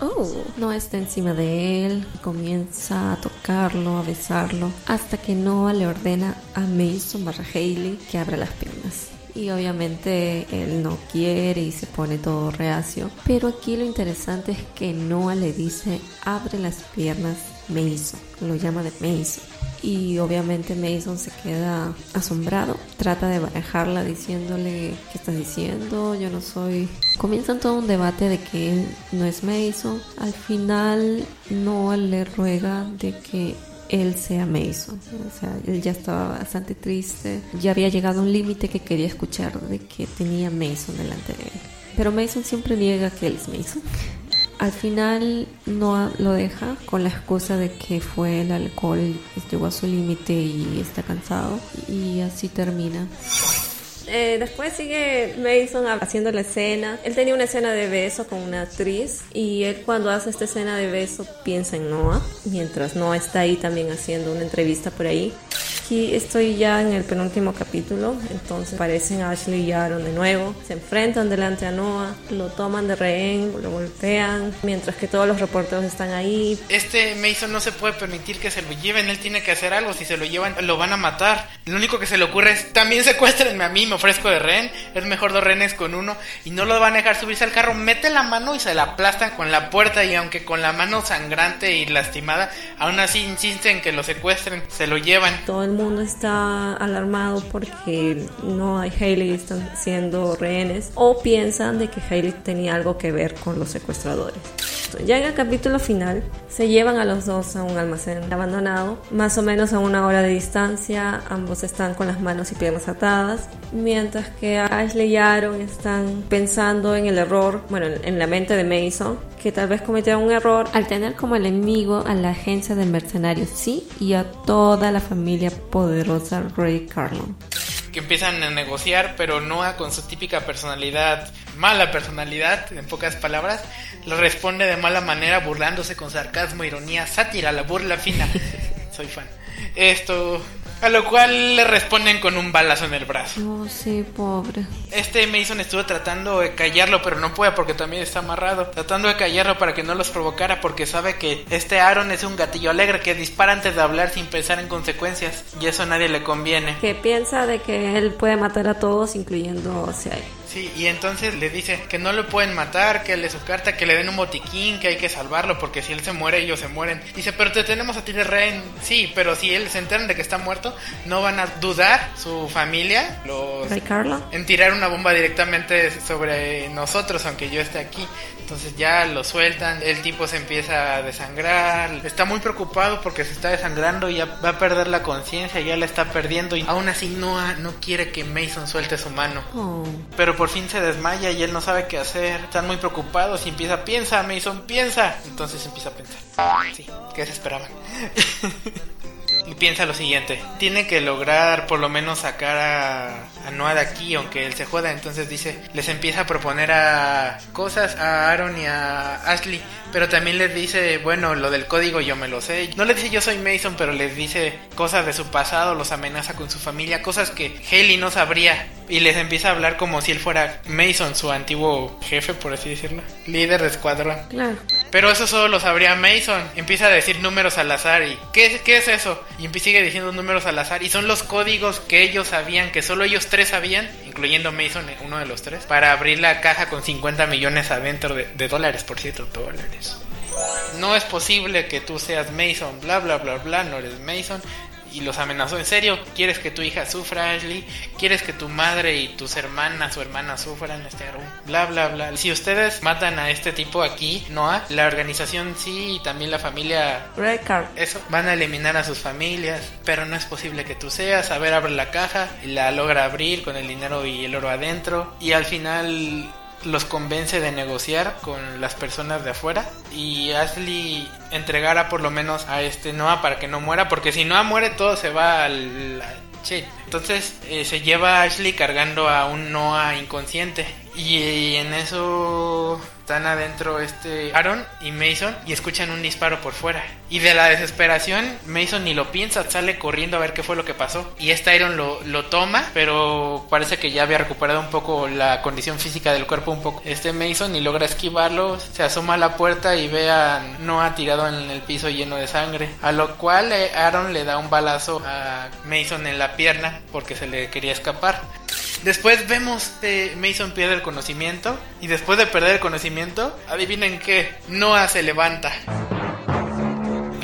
S3: Oh, no está encima de él, comienza a tocarlo, a besarlo, hasta que Noah le ordena a Mason barra Haley que abra las piernas. Y obviamente él no quiere y se pone todo reacio. Pero aquí lo interesante es que Noah le dice abre las piernas Mason, lo llama de Mason y obviamente Mason se queda asombrado, trata de barajarla diciéndole ¿qué estás diciendo? Yo no soy... Comienzan todo un debate de que él no es Mason, al final Noah le ruega de que él sea Mason. O sea, él ya estaba bastante triste, ya había llegado a un límite que quería escuchar de que tenía Mason delante de él. Pero Mason siempre niega que él es Mason. Al final no lo deja con la excusa de que fue el alcohol, llegó a su límite y está cansado y así termina. Eh, después sigue Mason haciendo la escena. Él tenía una escena de beso con una actriz y él cuando hace esta escena de beso piensa en Noah, mientras Noah está ahí también haciendo una entrevista por ahí. Aquí estoy ya en el penúltimo capítulo, entonces aparecen Ashley y Aaron de nuevo, se enfrentan delante a Noah, lo toman de rehén, lo golpean, mientras que todos los reporteros están ahí.
S4: Este Mason no se puede permitir que se lo lleven, él tiene que hacer algo, si se lo llevan lo van a matar. Lo único que se le ocurre es, también secuéstrenme a mí, me ofrezco de rehén, es mejor dos rehenes con uno, y no lo van a dejar subirse al carro, mete la mano y se la aplastan con la puerta, y aunque con la mano sangrante y lastimada, aún así insisten que lo secuestren, se lo llevan.
S3: Todo mundo está alarmado porque no hay Haley están siendo rehenes o piensan de que Haley tenía algo que ver con los secuestradores. Ya en el capítulo final se llevan a los dos a un almacén abandonado, más o menos a una hora de distancia, ambos están con las manos y piernas atadas, mientras que Ashley y Aaron están pensando en el error, bueno, en la mente de Mason, que tal vez cometió un error al tener como enemigo a la agencia de mercenarios, sí, y a toda la familia poderosa Ray Carlon
S4: que empiezan a negociar, pero Noah con su típica personalidad, mala personalidad, en pocas palabras, le responde de mala manera, burlándose con sarcasmo, ironía, sátira, la burla fina. Soy fan. Esto a lo cual le responden con un balazo en el brazo.
S3: Oh, sí, pobre.
S4: Este Mason estuvo tratando de callarlo, pero no puede porque también está amarrado. Tratando de callarlo para que no los provocara porque sabe que este Aaron es un gatillo alegre que dispara antes de hablar sin pensar en consecuencias. Y eso a nadie le conviene.
S3: Que piensa de que él puede matar a todos, incluyendo a
S4: Sí, y entonces le dice que no lo pueden matar, que le su carta, que le den un botiquín, que hay que salvarlo, porque si él se muere, ellos se mueren. Dice, pero te tenemos a ti de rey. Sí, pero si él se enteran de que está muerto, no van a dudar su familia, los en tirar una bomba directamente sobre nosotros, aunque yo esté aquí. Entonces ya lo sueltan, el tipo se empieza a desangrar, está muy preocupado porque se está desangrando y ya va a perder la conciencia, ya la está perdiendo y aún así no, no quiere que Mason suelte su mano. Oh. Pero por fin se desmaya y él no sabe qué hacer, están muy preocupados y empieza, piensa Mason, piensa. Entonces empieza a pensar. Sí, ¿qué se esperaban? y piensa lo siguiente, tiene que lograr por lo menos sacar a, a Noah de aquí, aunque él se joda, entonces dice, les empieza a proponer a cosas a Aaron y a Ashley, pero también les dice, bueno, lo del código yo me lo sé. No les dice yo soy Mason, pero les dice cosas de su pasado, los amenaza con su familia, cosas que Haley no sabría. Y les empieza a hablar como si él fuera Mason, su antiguo jefe, por así decirlo. Líder de escuadrón.
S3: Claro.
S4: Pero eso solo lo sabría Mason. Empieza a decir números al azar y ¿qué, qué es eso? Y sigue diciendo números al azar. Y son los códigos que ellos sabían, que solo ellos tres sabían, incluyendo Mason, uno de los tres, para abrir la caja con 50 millones adentro de, de dólares, por cierto, dólares. No es posible que tú seas Mason, bla, bla, bla, bla, no eres Mason. Y los amenazó, ¿en serio? ¿Quieres que tu hija sufra, Ashley? ¿Quieres que tu madre y tus hermanas o hermanas sufran este árbol? Bla, bla, bla. Si ustedes matan a este tipo aquí, Noah, la organización sí y también la familia
S3: Red Card.
S4: eso, van a eliminar a sus familias, pero no es posible que tú seas. A ver, abre la caja y la logra abrir con el dinero y el oro adentro. Y al final los convence de negociar con las personas de afuera y Ashley entregara por lo menos a este Noah para que no muera, porque si Noah muere todo se va al shit. Entonces eh, se lleva a Ashley cargando a un Noah inconsciente y en eso están adentro este Aaron y Mason y escuchan un disparo por fuera. Y de la desesperación, Mason ni lo piensa, sale corriendo a ver qué fue lo que pasó. Y este Aaron lo, lo toma, pero parece que ya había recuperado un poco la condición física del cuerpo un poco. Este Mason y logra esquivarlo, se asoma a la puerta y ve a Noah tirado en el piso lleno de sangre. A lo cual eh, Aaron le da un balazo a Mason en la pierna porque se le quería escapar. Después vemos que Mason pierde el conocimiento y después de perder el conocimiento, adivinen qué, Noah se levanta.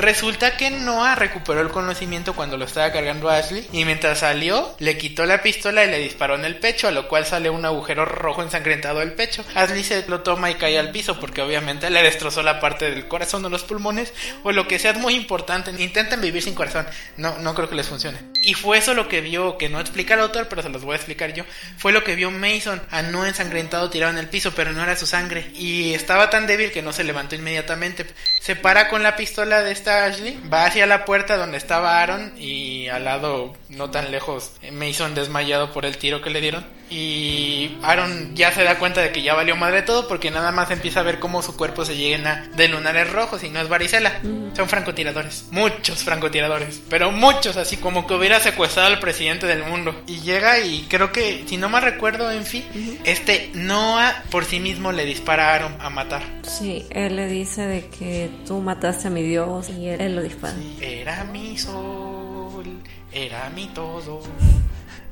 S4: Resulta que Noah recuperó el conocimiento cuando lo estaba cargando a Ashley y mientras salió le quitó la pistola y le disparó en el pecho, a lo cual sale un agujero rojo ensangrentado del pecho. Ashley se lo toma y cae al piso porque obviamente le destrozó la parte del corazón o los pulmones o lo que sea es muy importante. Intenten vivir sin corazón, no, no creo que les funcione. Y fue eso lo que vio, que no explica el autor, pero se los voy a explicar yo. Fue lo que vio Mason a no ensangrentado tirado en el piso, pero no era su sangre. Y estaba tan débil que no se levantó inmediatamente. Se para con la pistola de esta Ashley, va hacia la puerta donde estaba Aaron y al lado, no tan lejos, Mason desmayado por el tiro que le dieron. Y Aaron ya se da cuenta de que ya valió madre todo porque nada más empieza a ver cómo su cuerpo se llena de lunares rojos y no es varicela. Son francotiradores. Muchos francotiradores. Pero muchos, así como que hubiera secuestrado al presidente del mundo. Y llega y creo que, si no mal recuerdo, en fin, este Noah por sí mismo le dispara a Aaron a matar.
S3: Sí, él le dice de que tú mataste a mi Dios y él, él lo dispara.
S4: Era mi sol, era mi todo.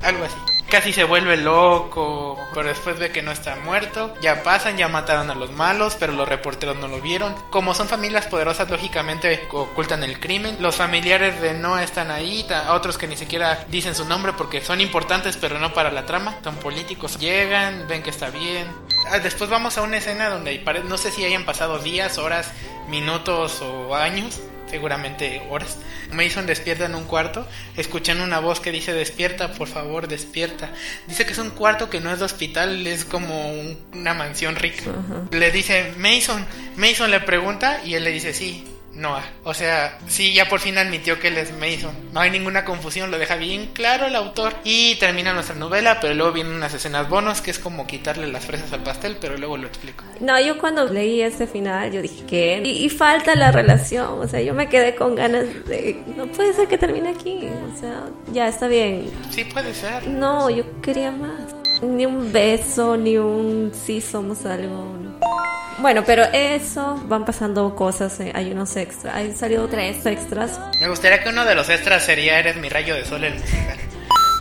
S4: Algo así. Casi se vuelve loco, pero después ve que no está muerto. Ya pasan, ya mataron a los malos, pero los reporteros no lo vieron. Como son familias poderosas, lógicamente ocultan el crimen. Los familiares de Noah están ahí, otros que ni siquiera dicen su nombre porque son importantes, pero no para la trama. Son políticos. Llegan, ven que está bien. Ah, Después vamos a una escena donde no sé si hayan pasado días, horas, minutos o años seguramente horas. Mason despierta en un cuarto, escuchan una voz que dice despierta, por favor, despierta. Dice que es un cuarto que no es de hospital, es como un- una mansión rica. Le dice Mason, Mason le pregunta y él le dice sí. Noah, o sea, sí, ya por fin admitió que él es Mason. No hay ninguna confusión, lo deja bien claro el autor. Y termina nuestra novela, pero luego vienen unas escenas bonos que es como quitarle las fresas al pastel, pero luego lo explico.
S3: No, yo cuando leí ese final, yo dije que y, y falta la relación, o sea, yo me quedé con ganas de no puede ser que termine aquí, o sea, ya está bien.
S4: Sí puede ser.
S3: No, yo quería más. Ni un beso, ni un sí somos algo. No. Bueno, pero eso van pasando cosas, eh, hay unos extras, han salido tres extras
S4: Me gustaría que uno de los extras sería Eres mi rayo de sol el musical.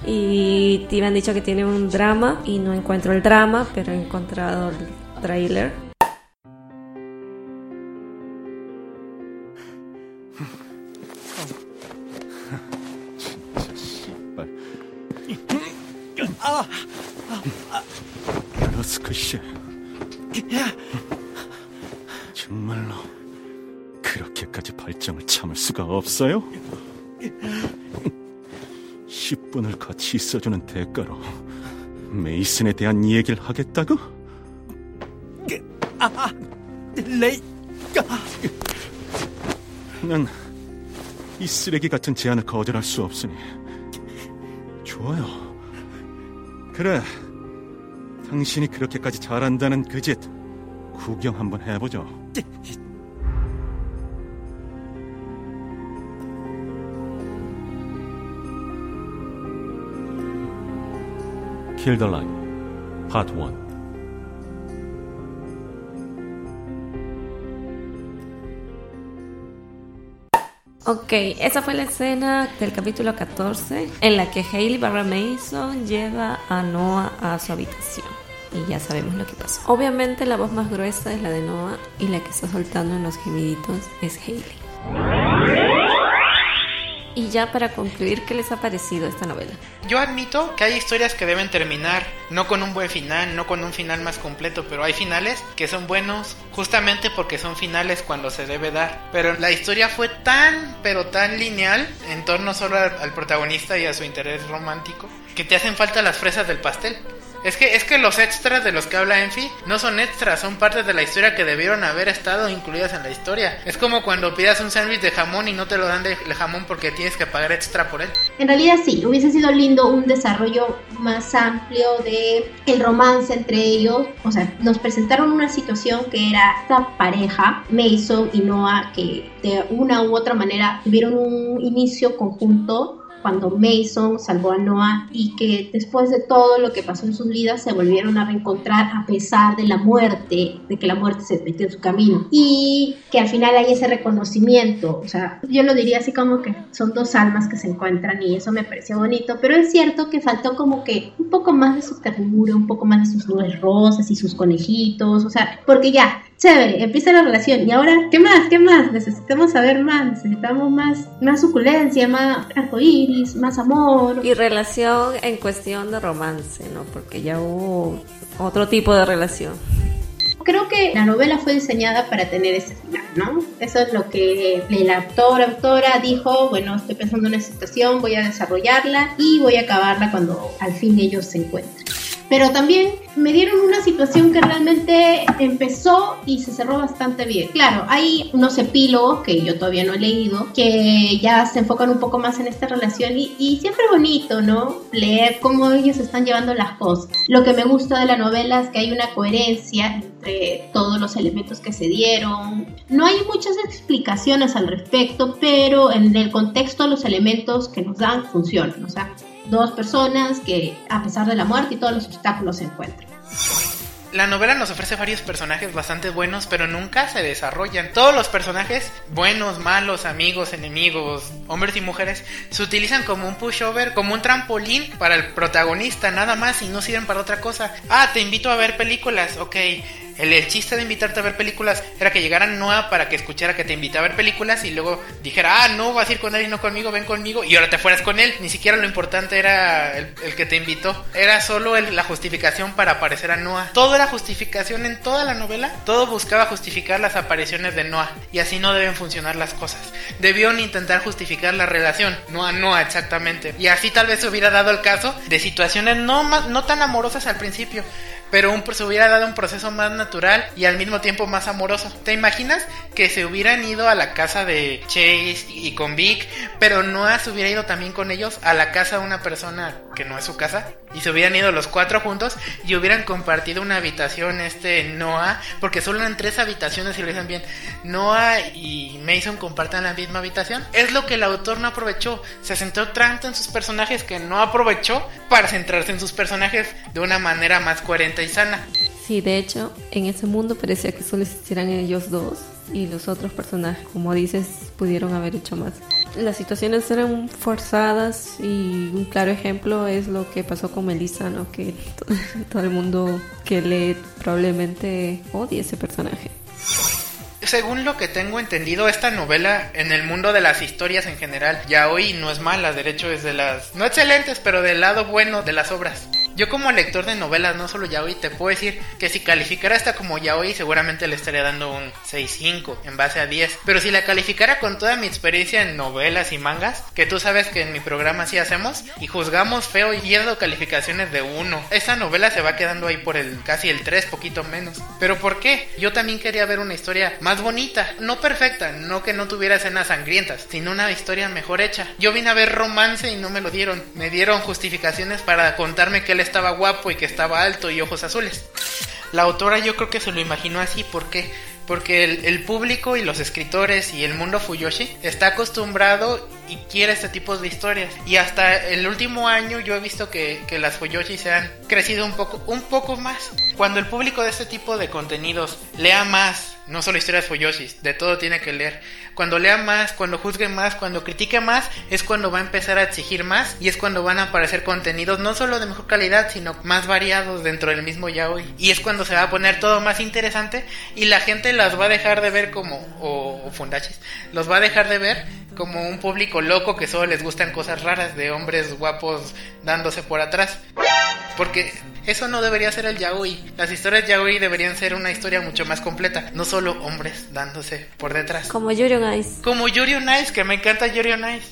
S3: y te han dicho que tiene un drama y no encuentro el drama, pero he encontrado el trailer.
S5: 정말로 그렇게까지 발정을 참을 수가 없어요? 10분을 같이 있어주는 대가로 메이슨에 대한 얘기를 하겠다고?
S6: 레이
S5: 난 이 쓰레기 같은 제안을 거절할 수 없으니 좋아요. 그래. 당신이 그렇게까지 잘한다는 그 짓 구경 한번 해보죠. The Line Part 1
S3: Ok, esa fue la escena del capítulo 14 en la que Hailey Barra Mason lleva a Noah a su habitación. Y ya sabemos lo que pasó. Obviamente la voz más gruesa es la de Noah y la que está soltando en los gemiditos es Hailey. Y ya para concluir, ¿qué les ha parecido esta novela?
S4: Yo admito que hay historias que deben terminar, no con un buen final, no con un final más completo, pero hay finales que son buenos justamente porque son finales cuando se debe dar. Pero la historia fue tan, pero tan lineal en torno solo al, protagonista y a su interés romántico, que te hacen falta las fresas del pastel. Es que, es que los extras de los que habla Enfi no son extras, son partes de la historia que debieron haber estado incluidas en la historia. Es como cuando pidas un sándwich de jamón y no te lo dan de jamón porque tienes que pagar extra por él.
S2: En realidad sí, hubiese sido lindo un desarrollo más amplio de el romance entre ellos. O sea, nos presentaron una situación que era esta pareja, Mason y Noah, que de una u otra manera tuvieron un inicio conjunto cuando Mason salvó a Noah y que después de todo lo que pasó en sus vidas se volvieron a reencontrar a pesar de la muerte, de que la muerte se metió en su camino. Y que al final hay ese reconocimiento, o sea, yo lo diría así como que son dos almas que se encuentran y eso me pareció bonito, pero es cierto que faltó como que un poco más de su ternura, un poco más de sus nubes rosas y sus conejitos, o sea, porque ya chévere, empieza la relación. Y ahora, ¿qué más? ¿Qué más? Necesitamos saber más, necesitamos más, más suculencia, más arcoíris, más amor.
S3: Y relación en cuestión de romance, ¿no? Porque ya hubo otro tipo de relación.
S2: Creo que la novela fue diseñada para tener ese final, ¿no? Eso es lo que el autor, autora dijo, bueno, estoy pensando en una situación, voy a desarrollarla y voy a acabarla cuando al fin ellos se encuentren pero también me dieron una situación que realmente empezó y se cerró bastante bien. Claro, hay unos epílogos que yo todavía no he leído, que ya se enfocan un poco más en esta relación y, y siempre es bonito, ¿no? Leer cómo ellos están llevando las cosas. Lo que me gusta de la novela es que hay una coherencia entre todos los elementos que se dieron. No hay muchas explicaciones al respecto, pero en el contexto los elementos que nos dan funcionan. O sea, dos personas que a pesar de la muerte y todos los obstáculos se encuentran.
S4: La novela nos ofrece varios personajes bastante buenos, pero nunca se desarrollan. Todos los personajes, buenos, malos, amigos, enemigos, hombres y mujeres, se utilizan como un pushover, como un trampolín para el protagonista, nada más, y no sirven para otra cosa. Ah, te invito a ver películas, ok el, el, chiste de invitarte a ver películas era que llegara Noah para que escuchara que te invitaba a ver películas y luego dijera, ah, no, vas a ir con él y no conmigo, ven conmigo, y ahora te fueras con él. Ni siquiera lo importante era el, que te invitó, era solo la justificación para aparecer a Noah. Todo era justificación en toda la novela, todo buscaba justificar las apariciones de Noah, y así no deben funcionar las cosas. Debieron intentar justificar la relación, Noah-Noah exactamente, y así tal vez se hubiera dado el caso de situaciones no, no tan amorosas al principio pero un, se hubiera dado un proceso más natural y al mismo tiempo más amoroso. ¿Te imaginas que se hubieran ido a la casa de Chase y con Vic, pero Noah se hubiera ido también con ellos a la casa de una persona que no es su casa? Y se hubieran ido los cuatro juntos y hubieran compartido una habitación este Noah, porque solo eran tres habitaciones y lo dicen bien. Noah y Mason compartan la misma habitación. Es lo que el autor no aprovechó. Se centró tanto en sus personajes que no aprovechó para centrarse en sus personajes de una manera más coherente y sana.
S3: Sí, de hecho, en ese mundo parecía que solo existieran ellos dos y los otros personajes, como dices, pudieron haber hecho más. Las situaciones eran forzadas y un claro ejemplo es lo que pasó con Melissa, ¿no? Que todo el mundo que lee probablemente odie ese personaje.
S4: Según lo que tengo entendido, esta novela en el mundo de las historias en general ya hoy no es mala, de hecho es de las no excelentes, pero del lado bueno de las obras. Yo como lector de novelas, no solo yaoi, te puedo decir que si calificara esta como yaoi, seguramente le estaría dando un 6.5 en base a 10. Pero si la calificara con toda mi experiencia en novelas y mangas, que tú sabes que en mi programa sí hacemos, y juzgamos feo y dado calificaciones de 1, esa novela se va quedando ahí por el casi el 3, poquito menos. ¿Pero por qué? Yo también quería ver una historia más bonita, no perfecta, no que no tuviera escenas sangrientas, sino una historia mejor hecha. Yo vine a ver romance y no me lo dieron. Me dieron justificaciones para contarme que él estaba guapo y que estaba alto y ojos azules. La autora yo creo que se lo imaginó así, ¿por qué? Porque el, público y los escritores y el mundo Fuyoshi está acostumbrado y quiere este tipo de historias. Y hasta el último año yo he visto que, que las Fuyoshi se han crecido un poco, un poco más. Cuando el público de este tipo de contenidos lea más, no solo historias Fuyoshis, de todo tiene que leer. Cuando lea más, cuando juzgue más, cuando critique más, es cuando va a empezar a exigir más y es cuando van a aparecer contenidos no solo de mejor calidad, sino más variados dentro del mismo yaoi. Y es cuando se va a poner todo más interesante y la gente las va a dejar de ver como, o, o fundachis, los va a dejar de ver como un público loco que solo les gustan cosas raras de hombres guapos dándose por atrás. Porque eso no debería ser el yaoi. Las historias yaoi deberían ser una historia mucho más completa, no solo hombres dándose por detrás.
S3: Como Yuri on Ice.
S4: Como Yuri on Ice, que me encanta Yuri on Ice.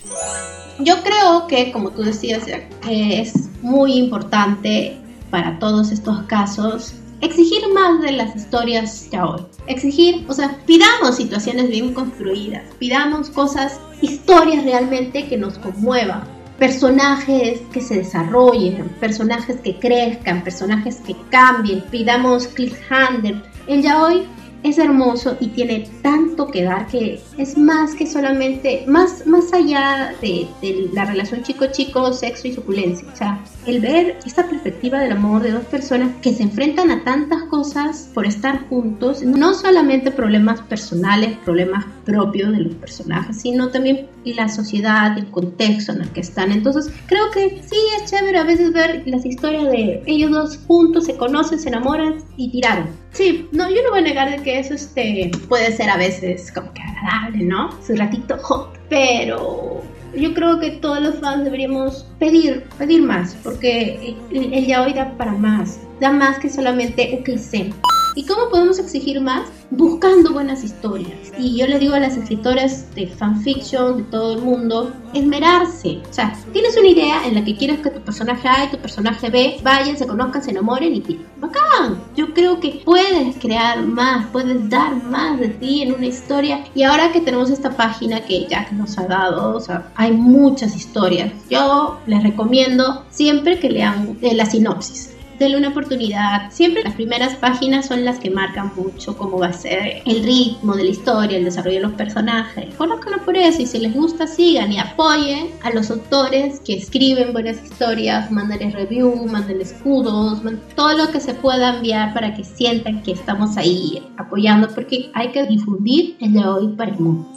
S2: Yo creo que, como tú decías, es muy importante para todos estos casos exigir más de las historias yaoi. Exigir, o sea, pidamos situaciones bien construidas, pidamos cosas, historias realmente que nos conmuevan personajes que se desarrollen, personajes que crezcan, personajes que cambien, pidamos cliffhanger. El yaoi es hermoso y tiene tanto que dar que es más que solamente, más, más allá de, la relación chico-chico, sexo y suculencia. O sea, el ver esta perspectiva del amor de dos personas que se enfrentan a tantas cosas por estar juntos, no solamente problemas personales, problemas propios de los personajes, sino también la sociedad, el contexto en el que están. Entonces, creo que sí es chévere a veces ver las historias de ellos dos juntos, se conocen, se enamoran y tiraron. Sí, no, yo no voy a negar que eso este, puede ser a veces como que agradable, ¿no? Su ratito hot, pero yo creo que todos los fans deberíamos pedir, pedir más, porque el, el yaoi da para más, da más que solamente un cliché. ¿Y cómo podemos exigir más? Buscando buenas historias. Y yo le digo a las escritoras de fanfiction, de todo el mundo, esmerarse. O sea, tienes una idea en la que quieres que tu personaje A y tu personaje B vayan, se conozcan, se enamoren y ¡pim! ¡Bacán! Yo creo que puedes crear más, puedes dar más de ti en una historia. Y ahora que tenemos esta página que Jack nos ha dado, o sea, hay muchas historias. Yo les recomiendo siempre que lean eh, la sinopsis denle una oportunidad. Siempre las primeras páginas son las que marcan mucho cómo va a ser el ritmo de la historia, el desarrollo de los personajes. Conozcanlo por eso y si les gusta sigan y apoyen a los autores que escriben buenas historias, mándenles review, mándenles escudos, todo lo que se pueda enviar para que sientan que estamos ahí apoyando porque hay que difundir el de hoy para el mundo.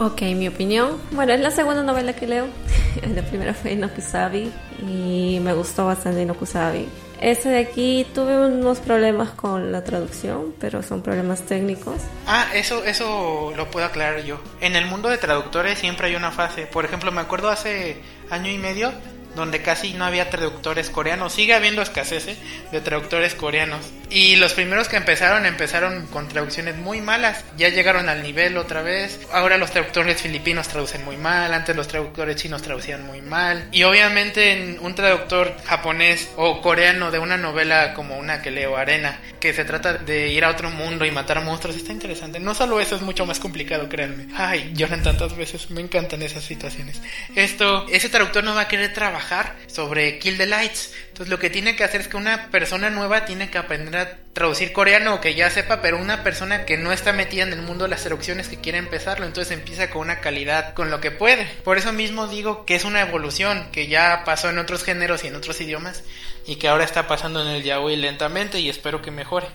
S3: Ok, mi opinión. Bueno, es la segunda novela que leo. la primera fue Nokusabi y me gustó bastante Nokusabi. Este de aquí tuve unos problemas con la traducción, pero son problemas técnicos.
S4: Ah, eso, eso lo puedo aclarar yo. En el mundo de traductores siempre hay una fase. Por ejemplo, me acuerdo hace año y medio donde casi no había traductores coreanos. Sigue habiendo escasez ¿eh? de traductores coreanos. Y los primeros que empezaron empezaron con traducciones muy malas. Ya llegaron al nivel otra vez. Ahora los traductores filipinos traducen muy mal. Antes los traductores chinos traducían muy mal. Y obviamente un traductor japonés o coreano de una novela como una que leo, Arena, que se trata de ir a otro mundo y matar monstruos, está interesante. No solo eso es mucho más complicado, créanme. Ay, lloran tantas veces. Me encantan esas situaciones. Esto, ese traductor no va a querer trabajar sobre Kill the Lights. Entonces lo que tiene que hacer es que una persona nueva tiene que aprender a traducir coreano o que ya sepa, pero una persona que no está metida en el mundo de las traducciones que quiere empezarlo, entonces empieza con una calidad, con lo que puede. Por eso mismo digo que es una evolución que ya pasó en otros géneros y en otros idiomas y que ahora está pasando en el yaoi lentamente y espero que mejore.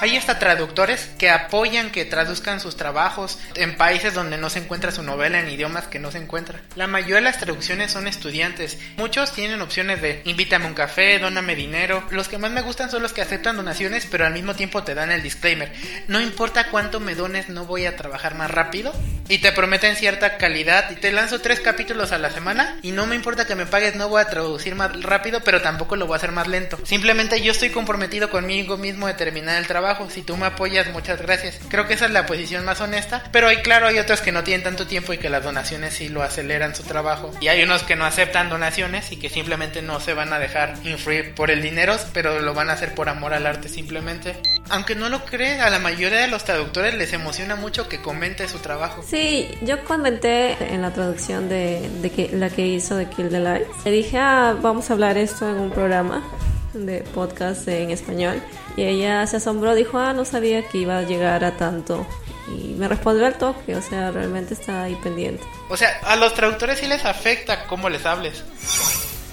S4: Hay hasta traductores que apoyan que traduzcan sus trabajos en países donde no se encuentra su novela en idiomas que no se encuentra. La mayoría de las traducciones son estudiantes. Muchos tienen opciones de invítame un café, dóname dinero. Los que más me gustan son los que aceptan donaciones, pero al mismo tiempo te dan el disclaimer. No importa cuánto me dones, no voy a trabajar más rápido y te prometen cierta calidad y te lanzo tres capítulos a la semana y no me importa que me pagues, no voy a traducir más rápido, pero tampoco lo voy a hacer más lento. Simplemente yo estoy comprometido conmigo mismo de terminar el trabajo. Si tú me apoyas, muchas gracias. Creo que esa es la posición más honesta, pero hay claro, hay otros que no tienen tanto tiempo y que las donaciones sí lo aceleran su trabajo. Y hay unos que no aceptan donaciones y que simplemente no se van a dejar influir por el dinero, pero lo van a hacer por amor al arte simplemente. Aunque no lo crees, a la mayoría de los traductores les emociona mucho que comente su trabajo.
S3: Sí, yo comenté en la traducción de, de que, la que hizo de Kill the Light. Le dije, ah, vamos a hablar esto en un programa de podcast en español. Y ella se asombró, dijo, ah, no sabía que iba a llegar a tanto. Y me respondió al toque, o sea, realmente está ahí pendiente.
S4: O sea, a los traductores sí les afecta cómo les hables.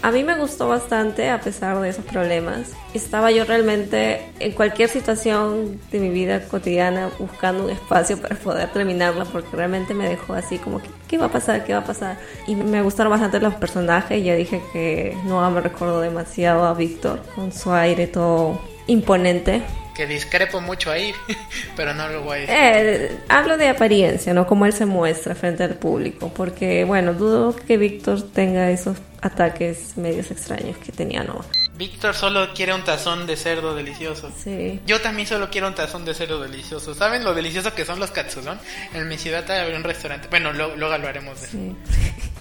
S3: A mí me gustó bastante a pesar de esos problemas. Estaba yo realmente en cualquier situación de mi vida cotidiana buscando un espacio para poder terminarla porque realmente me dejó así como que ¿qué va a pasar? ¿qué va a pasar? Y me gustaron bastante los personajes. Ya dije que no me recordó demasiado a Víctor con su aire todo imponente
S4: que discrepo mucho ahí, pero no lo voy a decir.
S3: Eh, hablo de apariencia, ¿no? Como él se muestra frente al público, porque, bueno, dudo que Víctor tenga esos ataques medios extraños que tenía Noah.
S4: Víctor solo quiere un tazón de cerdo delicioso.
S3: Sí.
S4: Yo también solo quiero un tazón de cerdo delicioso. ¿Saben lo delicioso que son los katsudon? En mi ciudad hay un restaurante. Bueno, luego, lo haremos. De. Sí.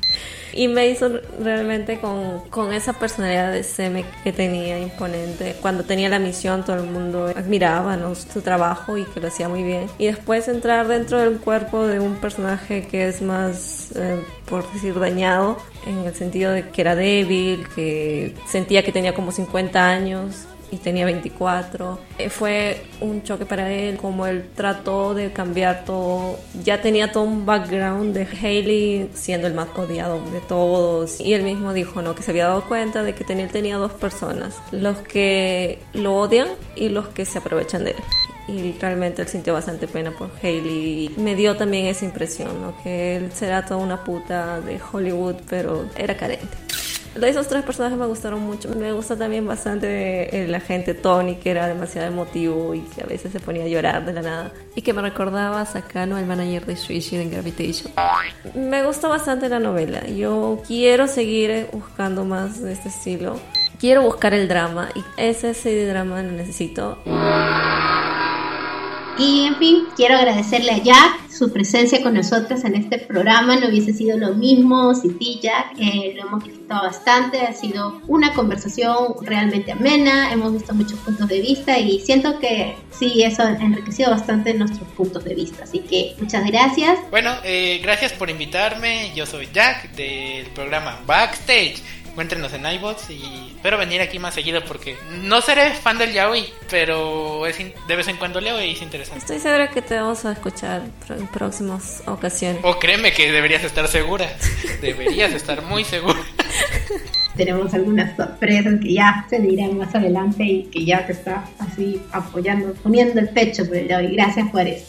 S3: y me hizo realmente con, con esa personalidad de Seme que tenía imponente. Cuando tenía la misión todo el mundo admiraba su trabajo y que lo hacía muy bien. Y después entrar dentro del cuerpo de un personaje que es más, eh, por decir, dañado, en el sentido de que era débil, que sentía que tenía como 50 años y tenía 24. Eh, fue un choque para él, como él trató de cambiar todo. Ya tenía todo un background de Haley siendo el más odiado de todos. Y él mismo dijo, ¿no? Que se había dado cuenta de que tenía, tenía dos personas, los que lo odian y los que se aprovechan de él y realmente él sintió bastante pena por Haley. Me dio también esa impresión, ¿no? Que él será toda una puta de Hollywood, pero era carente. Esos tres personajes me gustaron mucho. Me gusta también bastante el agente Tony, que era demasiado emotivo y que a veces se ponía a llorar de la nada. Y que me recordaba a Sakano, el manager de Shuichi en Gravitation. Me gustó bastante la novela. Yo quiero seguir buscando más de este estilo. Quiero buscar el drama y ese, ese drama lo necesito.
S2: Y en fin, quiero agradecerle a Jack su presencia con nosotros en este programa. No hubiese sido lo mismo sin ti, Jack. Eh, lo hemos disfrutado bastante. Ha sido una conversación realmente amena. Hemos visto muchos puntos de vista y siento que sí, eso ha enriquecido bastante nuestros puntos de vista. Así que muchas gracias.
S4: Bueno, eh, gracias por invitarme. Yo soy Jack del programa Backstage encuéntrenos en iBots y espero venir aquí más seguido porque no seré fan del yaoi, pero es de vez en cuando leo y es interesante.
S3: Estoy segura que te vamos a escuchar en próximas ocasiones.
S4: O créeme que deberías estar segura, deberías estar muy segura.
S2: Tenemos algunas sorpresas que ya se dirán más adelante y que ya te está así apoyando, poniendo el pecho por el yaoi. Gracias por eso.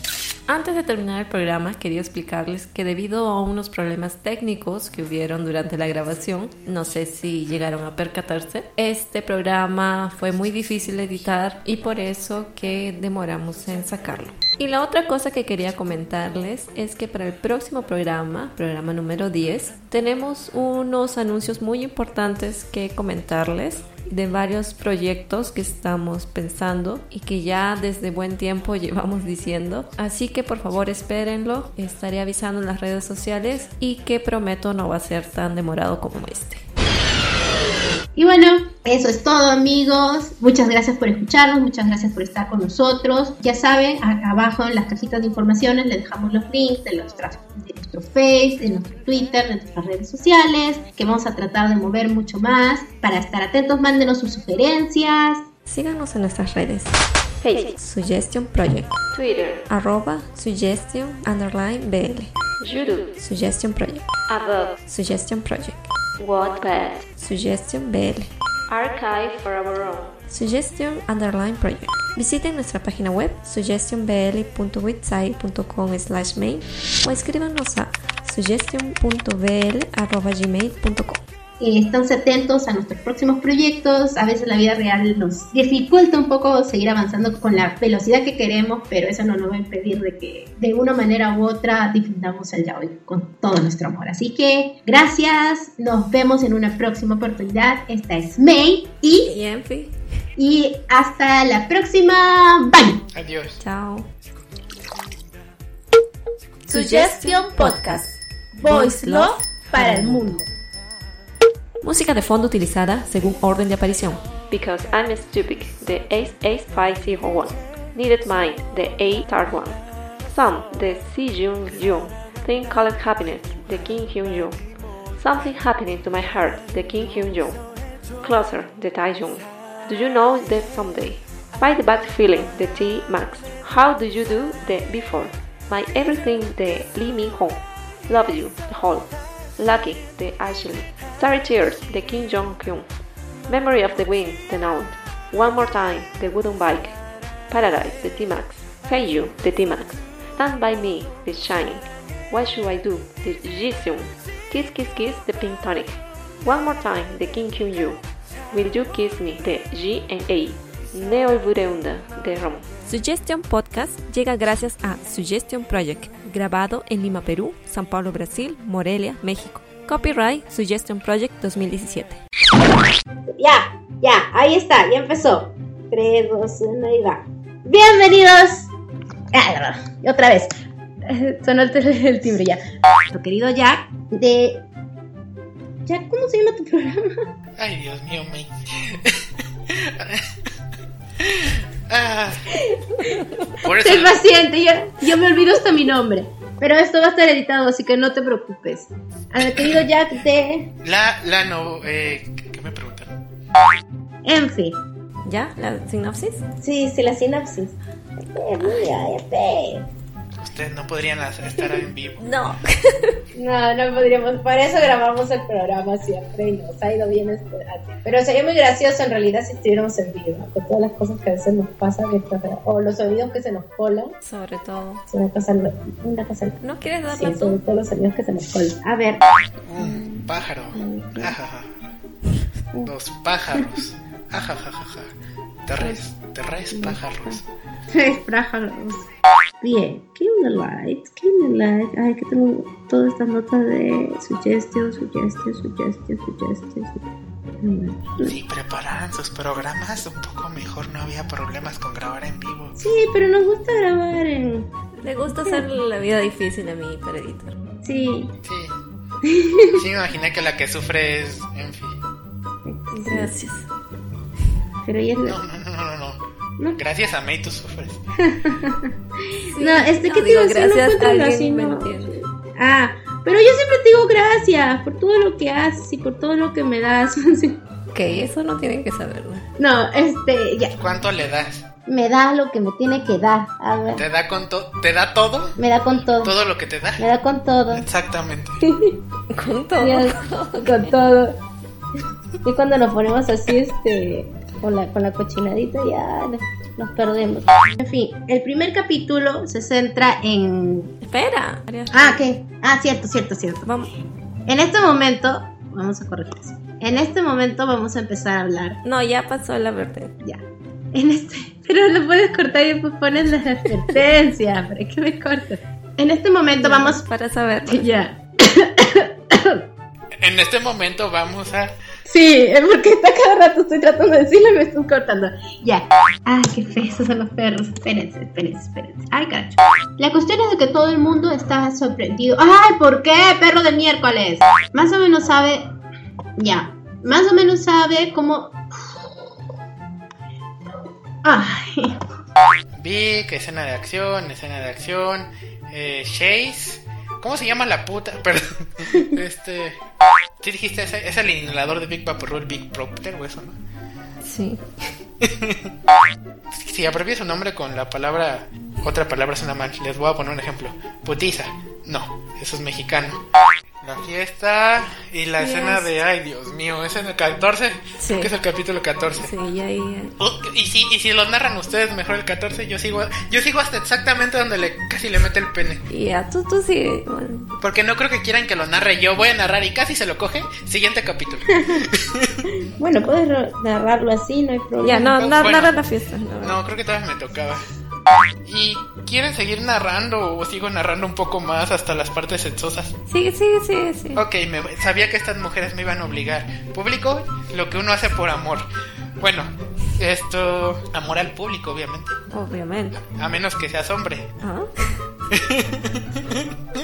S3: Antes de terminar el programa, quería explicarles que debido a unos problemas técnicos que hubieron durante la grabación, no sé si llegaron a percatarse, este programa fue muy difícil de editar y por eso que demoramos en sacarlo. Y la otra cosa que quería comentarles es que para el próximo programa, programa número 10, tenemos unos anuncios muy importantes que comentarles de varios proyectos que estamos pensando y que ya desde buen tiempo llevamos diciendo. Así que por favor espérenlo, estaré avisando en las redes sociales y que prometo no va a ser tan demorado como este.
S2: Y bueno, eso es todo amigos. Muchas gracias por escucharnos, muchas gracias por estar con nosotros. Ya saben, abajo en las cajitas de informaciones les dejamos los links de, de nuestro Face, de nuestro Twitter, de nuestras redes sociales, que vamos a tratar de mover mucho más. Para estar atentos, mándenos sus sugerencias.
S3: Síganos en nuestras redes. Facebook, Suggestion Project. Twitter, arroba Suggestion underline BL. YouTube, Suggestion Project. Above, Suggestion Project. Wattpad, Suggestion BL. Archive for our own. Suggestion Underline Project. Visiten nuestra página web suggestionbl.website.com slash mail o escríbanos a suggestion.bl.gmail.com.
S2: eh, esténse atentos a nuestros próximos proyectos. A veces la vida real nos dificulta un poco seguir avanzando con la velocidad que queremos, pero eso no nos va a impedir de que de una manera u otra difundamos el yaoi con todo nuestro amor. Así que gracias, nos vemos en una próxima oportunidad. Esta es May y,
S3: y
S2: hasta la próxima. Bye.
S4: Adiós.
S3: Chao.
S2: Suggestion Podcast. Voice Love para el mundo.
S3: Música de fondo utilizada según orden de aparición. Because I'm stupid, the Ace Ace 501. Needed Mine, the A Third One. Some, the Si Jung Jung. Thing Called Happiness, the Kim Hyun Jung. Something Happening to My Heart, the Kim Hyun Jung. Closer, the Tai Jung. Do you know that someday? Fight the bad feeling, the T Max. How do you do the before? My everything, the Lee Min Ho. Love you, the whole. Lucky, the Ashley. Starry Tears, the Kim Jong Kyun. Memory of the Wind, the Noun. One More Time, the Wooden Bike. Paradise, the T-Max. Hey You, the T-Max. Stand By Me, the Shine. What Should I Do, the Jisung. Kiss Kiss Kiss, the Pink Tonic. One More Time, the Kim Kyun Yu. Will You Kiss Me, the G and A. Neo Bureunda, the Rom. Suggestion Podcast llega gracias a Suggestion Project, grabado en Lima, Perú, San Paulo, Brasil, Morelia, México. Copyright Suggestion Project 2017.
S2: Ya, ya, ahí está, ya empezó. 3, 2, 1 y va. Bienvenidos. Ah, y otra vez. Sonó el, el timbre ya. Tu querido Jack de. Jack, ¿cómo se llama tu programa?
S4: Ay, Dios mío, May. Ah. Por eso,
S2: Sé paciente, yo, yo me olvido hasta mi nombre. Pero esto va a estar editado, así que no te preocupes. Al querido Jack de
S4: la, la no, eh, ¿qué- ¿qué me preguntan?
S2: Enfi.
S3: ¿Ya? ¿La sinopsis?
S2: Sí, sí, la sinopsis.
S4: Ustedes no podrían estar en vivo.
S3: No.
S2: No, no podríamos. Por eso grabamos el programa siempre y nos ha ido bien este. Pero sería muy gracioso en realidad si estuviéramos en vivo, ¿no? con todas las cosas que a veces nos pasan o los sonidos que se nos colan.
S3: Sobre todo.
S2: Es una cosa, una cosa.
S3: ¿No quieres
S2: Sí,
S3: darla
S2: sobre todo los sonidos que se nos colan. A ver,
S4: Un pájaro. Ajaja. Dos pájaros. Ajajajaja. Tres, tres pájaros.
S2: tres pájaros. Bien, Kill the Light, Kill the Light. Ay, que tengo todas estas notas de suggestion, suggestion, suggestion, suggestion. suggestion.
S4: Si prepararan sus programas un poco mejor, no había problemas con grabar en vivo.
S2: Sí, pero nos gusta grabar en.
S3: Le gusta hacer la vida difícil a mí para editar.
S2: Sí,
S4: Sí. Sí, me imaginé que la que sufre es Enfi.
S3: Gracias.
S2: Pero ella es la.
S4: No, no, no, no, no.
S2: No.
S4: Gracias a May tú sufres.
S2: No, este, ¿qué te
S3: Digo,
S2: a? No
S3: gracias,
S2: encuentro la
S3: alguien me entiende.
S2: Ah, pero yo siempre te digo gracias por todo lo que haces y por todo lo que me das.
S3: Ok, eso no tienen que saberlo.
S2: No, este, ya,
S4: ¿Cuánto le das?
S2: me da lo que me tiene que dar. A ver,
S4: ¿Te da con to- te da todo?
S2: me da con todo.
S4: Todo lo que te da.
S2: Me da con todo.
S4: Exactamente.
S3: Con todo.
S2: Con todo. Y cuando nos ponemos así, este, con la, con la cochinadita, ya nos, perdemos. En fin, el primer capítulo se centra en.
S3: Espera.
S2: Ah, ¿qué? Ah, cierto, cierto, cierto.
S3: Vamos.
S2: En este momento, vamos a corregir eso. En este momento vamos a empezar a hablar.
S3: No, ya pasó la advertencia.
S2: Ya. En este. Pero lo puedes cortar y después pones la advertencia. ¿Para qué me cortas? En este momento vamos.
S3: Para saber.
S2: Ya.
S4: En este momento vamos a
S2: Sí, porque está cada rato estoy tratando de decirlo y me estoy cortando. Ya. Ay, qué feos son los perros. Espérense, espérense, espérense. Ay, caracho. La cuestión es de que todo el mundo está sorprendido. Ay, ¿por qué? Perro de miércoles. Más o menos sabe. Ya. Más o menos sabe cómo. Ay.
S4: Vi que escena de acción, escena de acción, eh, Chase. ¿Cómo se llama la puta? Perdón. Este. Sí dijiste, ese- es el inhalador de Big Vaporub, Big Propter o eso, ¿no?
S3: Sí.
S4: Si abrevia su nombre con la palabra. Otra palabra suena mal. Les voy a poner un ejemplo. Putiza. No, eso es mexicano. La fiesta y la
S3: Yes.
S4: escena de, ay Dios mío, es en el 14,
S3: Sí.
S4: que es el capítulo 14.
S3: Sí, y ahí... eh,
S4: Uh, y si y si lo narran ustedes mejor el 14, yo sigo yo sigo hasta exactamente donde le casi le mete el pene.
S3: Y ya, tú, tú sí... bueno.
S4: Porque no creo que quieran que lo narre yo. Voy a narrar y casi se lo coge. Siguiente capítulo.
S2: Bueno, puedes narrarlo así, no hay problema.
S3: Ya, no,
S4: No, bueno.
S3: narra la fiesta. verdad.
S4: No, creo que todavía me tocaba. ¿Y quieren seguir narrando o sigo narrando un poco más hasta las partes sexosas?
S3: Sigue, sigue, sigue, sigue.
S4: Ok, me, sabía que estas mujeres me iban a obligar. Público, lo que uno hace por amor. Bueno, esto... Amor al público, obviamente.
S3: Obviamente.
S4: A menos que seas hombre.
S3: ¿Ah?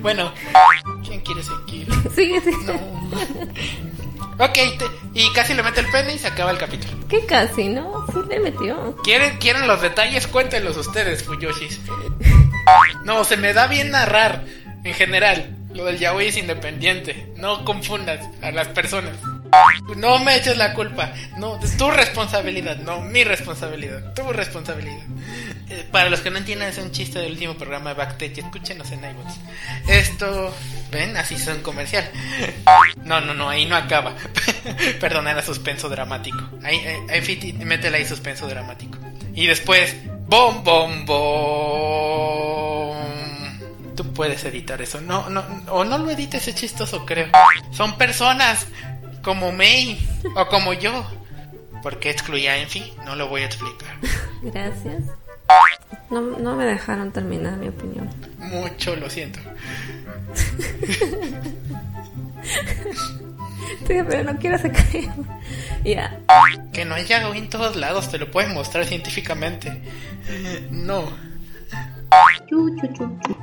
S4: Bueno, ¿quién quiere seguir?
S3: Sigue, sigue.
S4: Ok, te- y casi le mete el pene y se acaba el capítulo.
S3: ¿Qué casi, no? Sí le metió.
S4: ¿Quieren, ¿Quieren los detalles? Cuéntenlos ustedes, Fuyoshis. No, se me da bien narrar, en general. Lo del yaoi es independiente. No confundas a las personas. No me eches la culpa. No, es tu responsabilidad, no mi responsabilidad. Tu responsabilidad. Eh, para los que no entiendan, es un chiste del último programa de Backstage. Escúchenos en iBooks. Esto, ven, así son comercial. No, no, no, ahí no acaba. Perdón, era suspenso dramático. Ahí, ahí, ahí Fiti, métele ahí suspenso dramático. Y después, bom, bom, bom. Tú puedes editar eso. No, no, o no lo edites, es chistoso, creo. Son personas como May o como yo. ¿Por qué excluía a Enfi? No lo voy a explicar.
S3: Gracias. No, no me dejaron terminar mi opinión.
S4: Mucho lo siento.
S3: Sí, pero no quiero sacar. Ya.
S4: Que no haya yaoi en todos lados, te lo pueden mostrar científicamente. No.
S2: Chu, chu, chu, chu.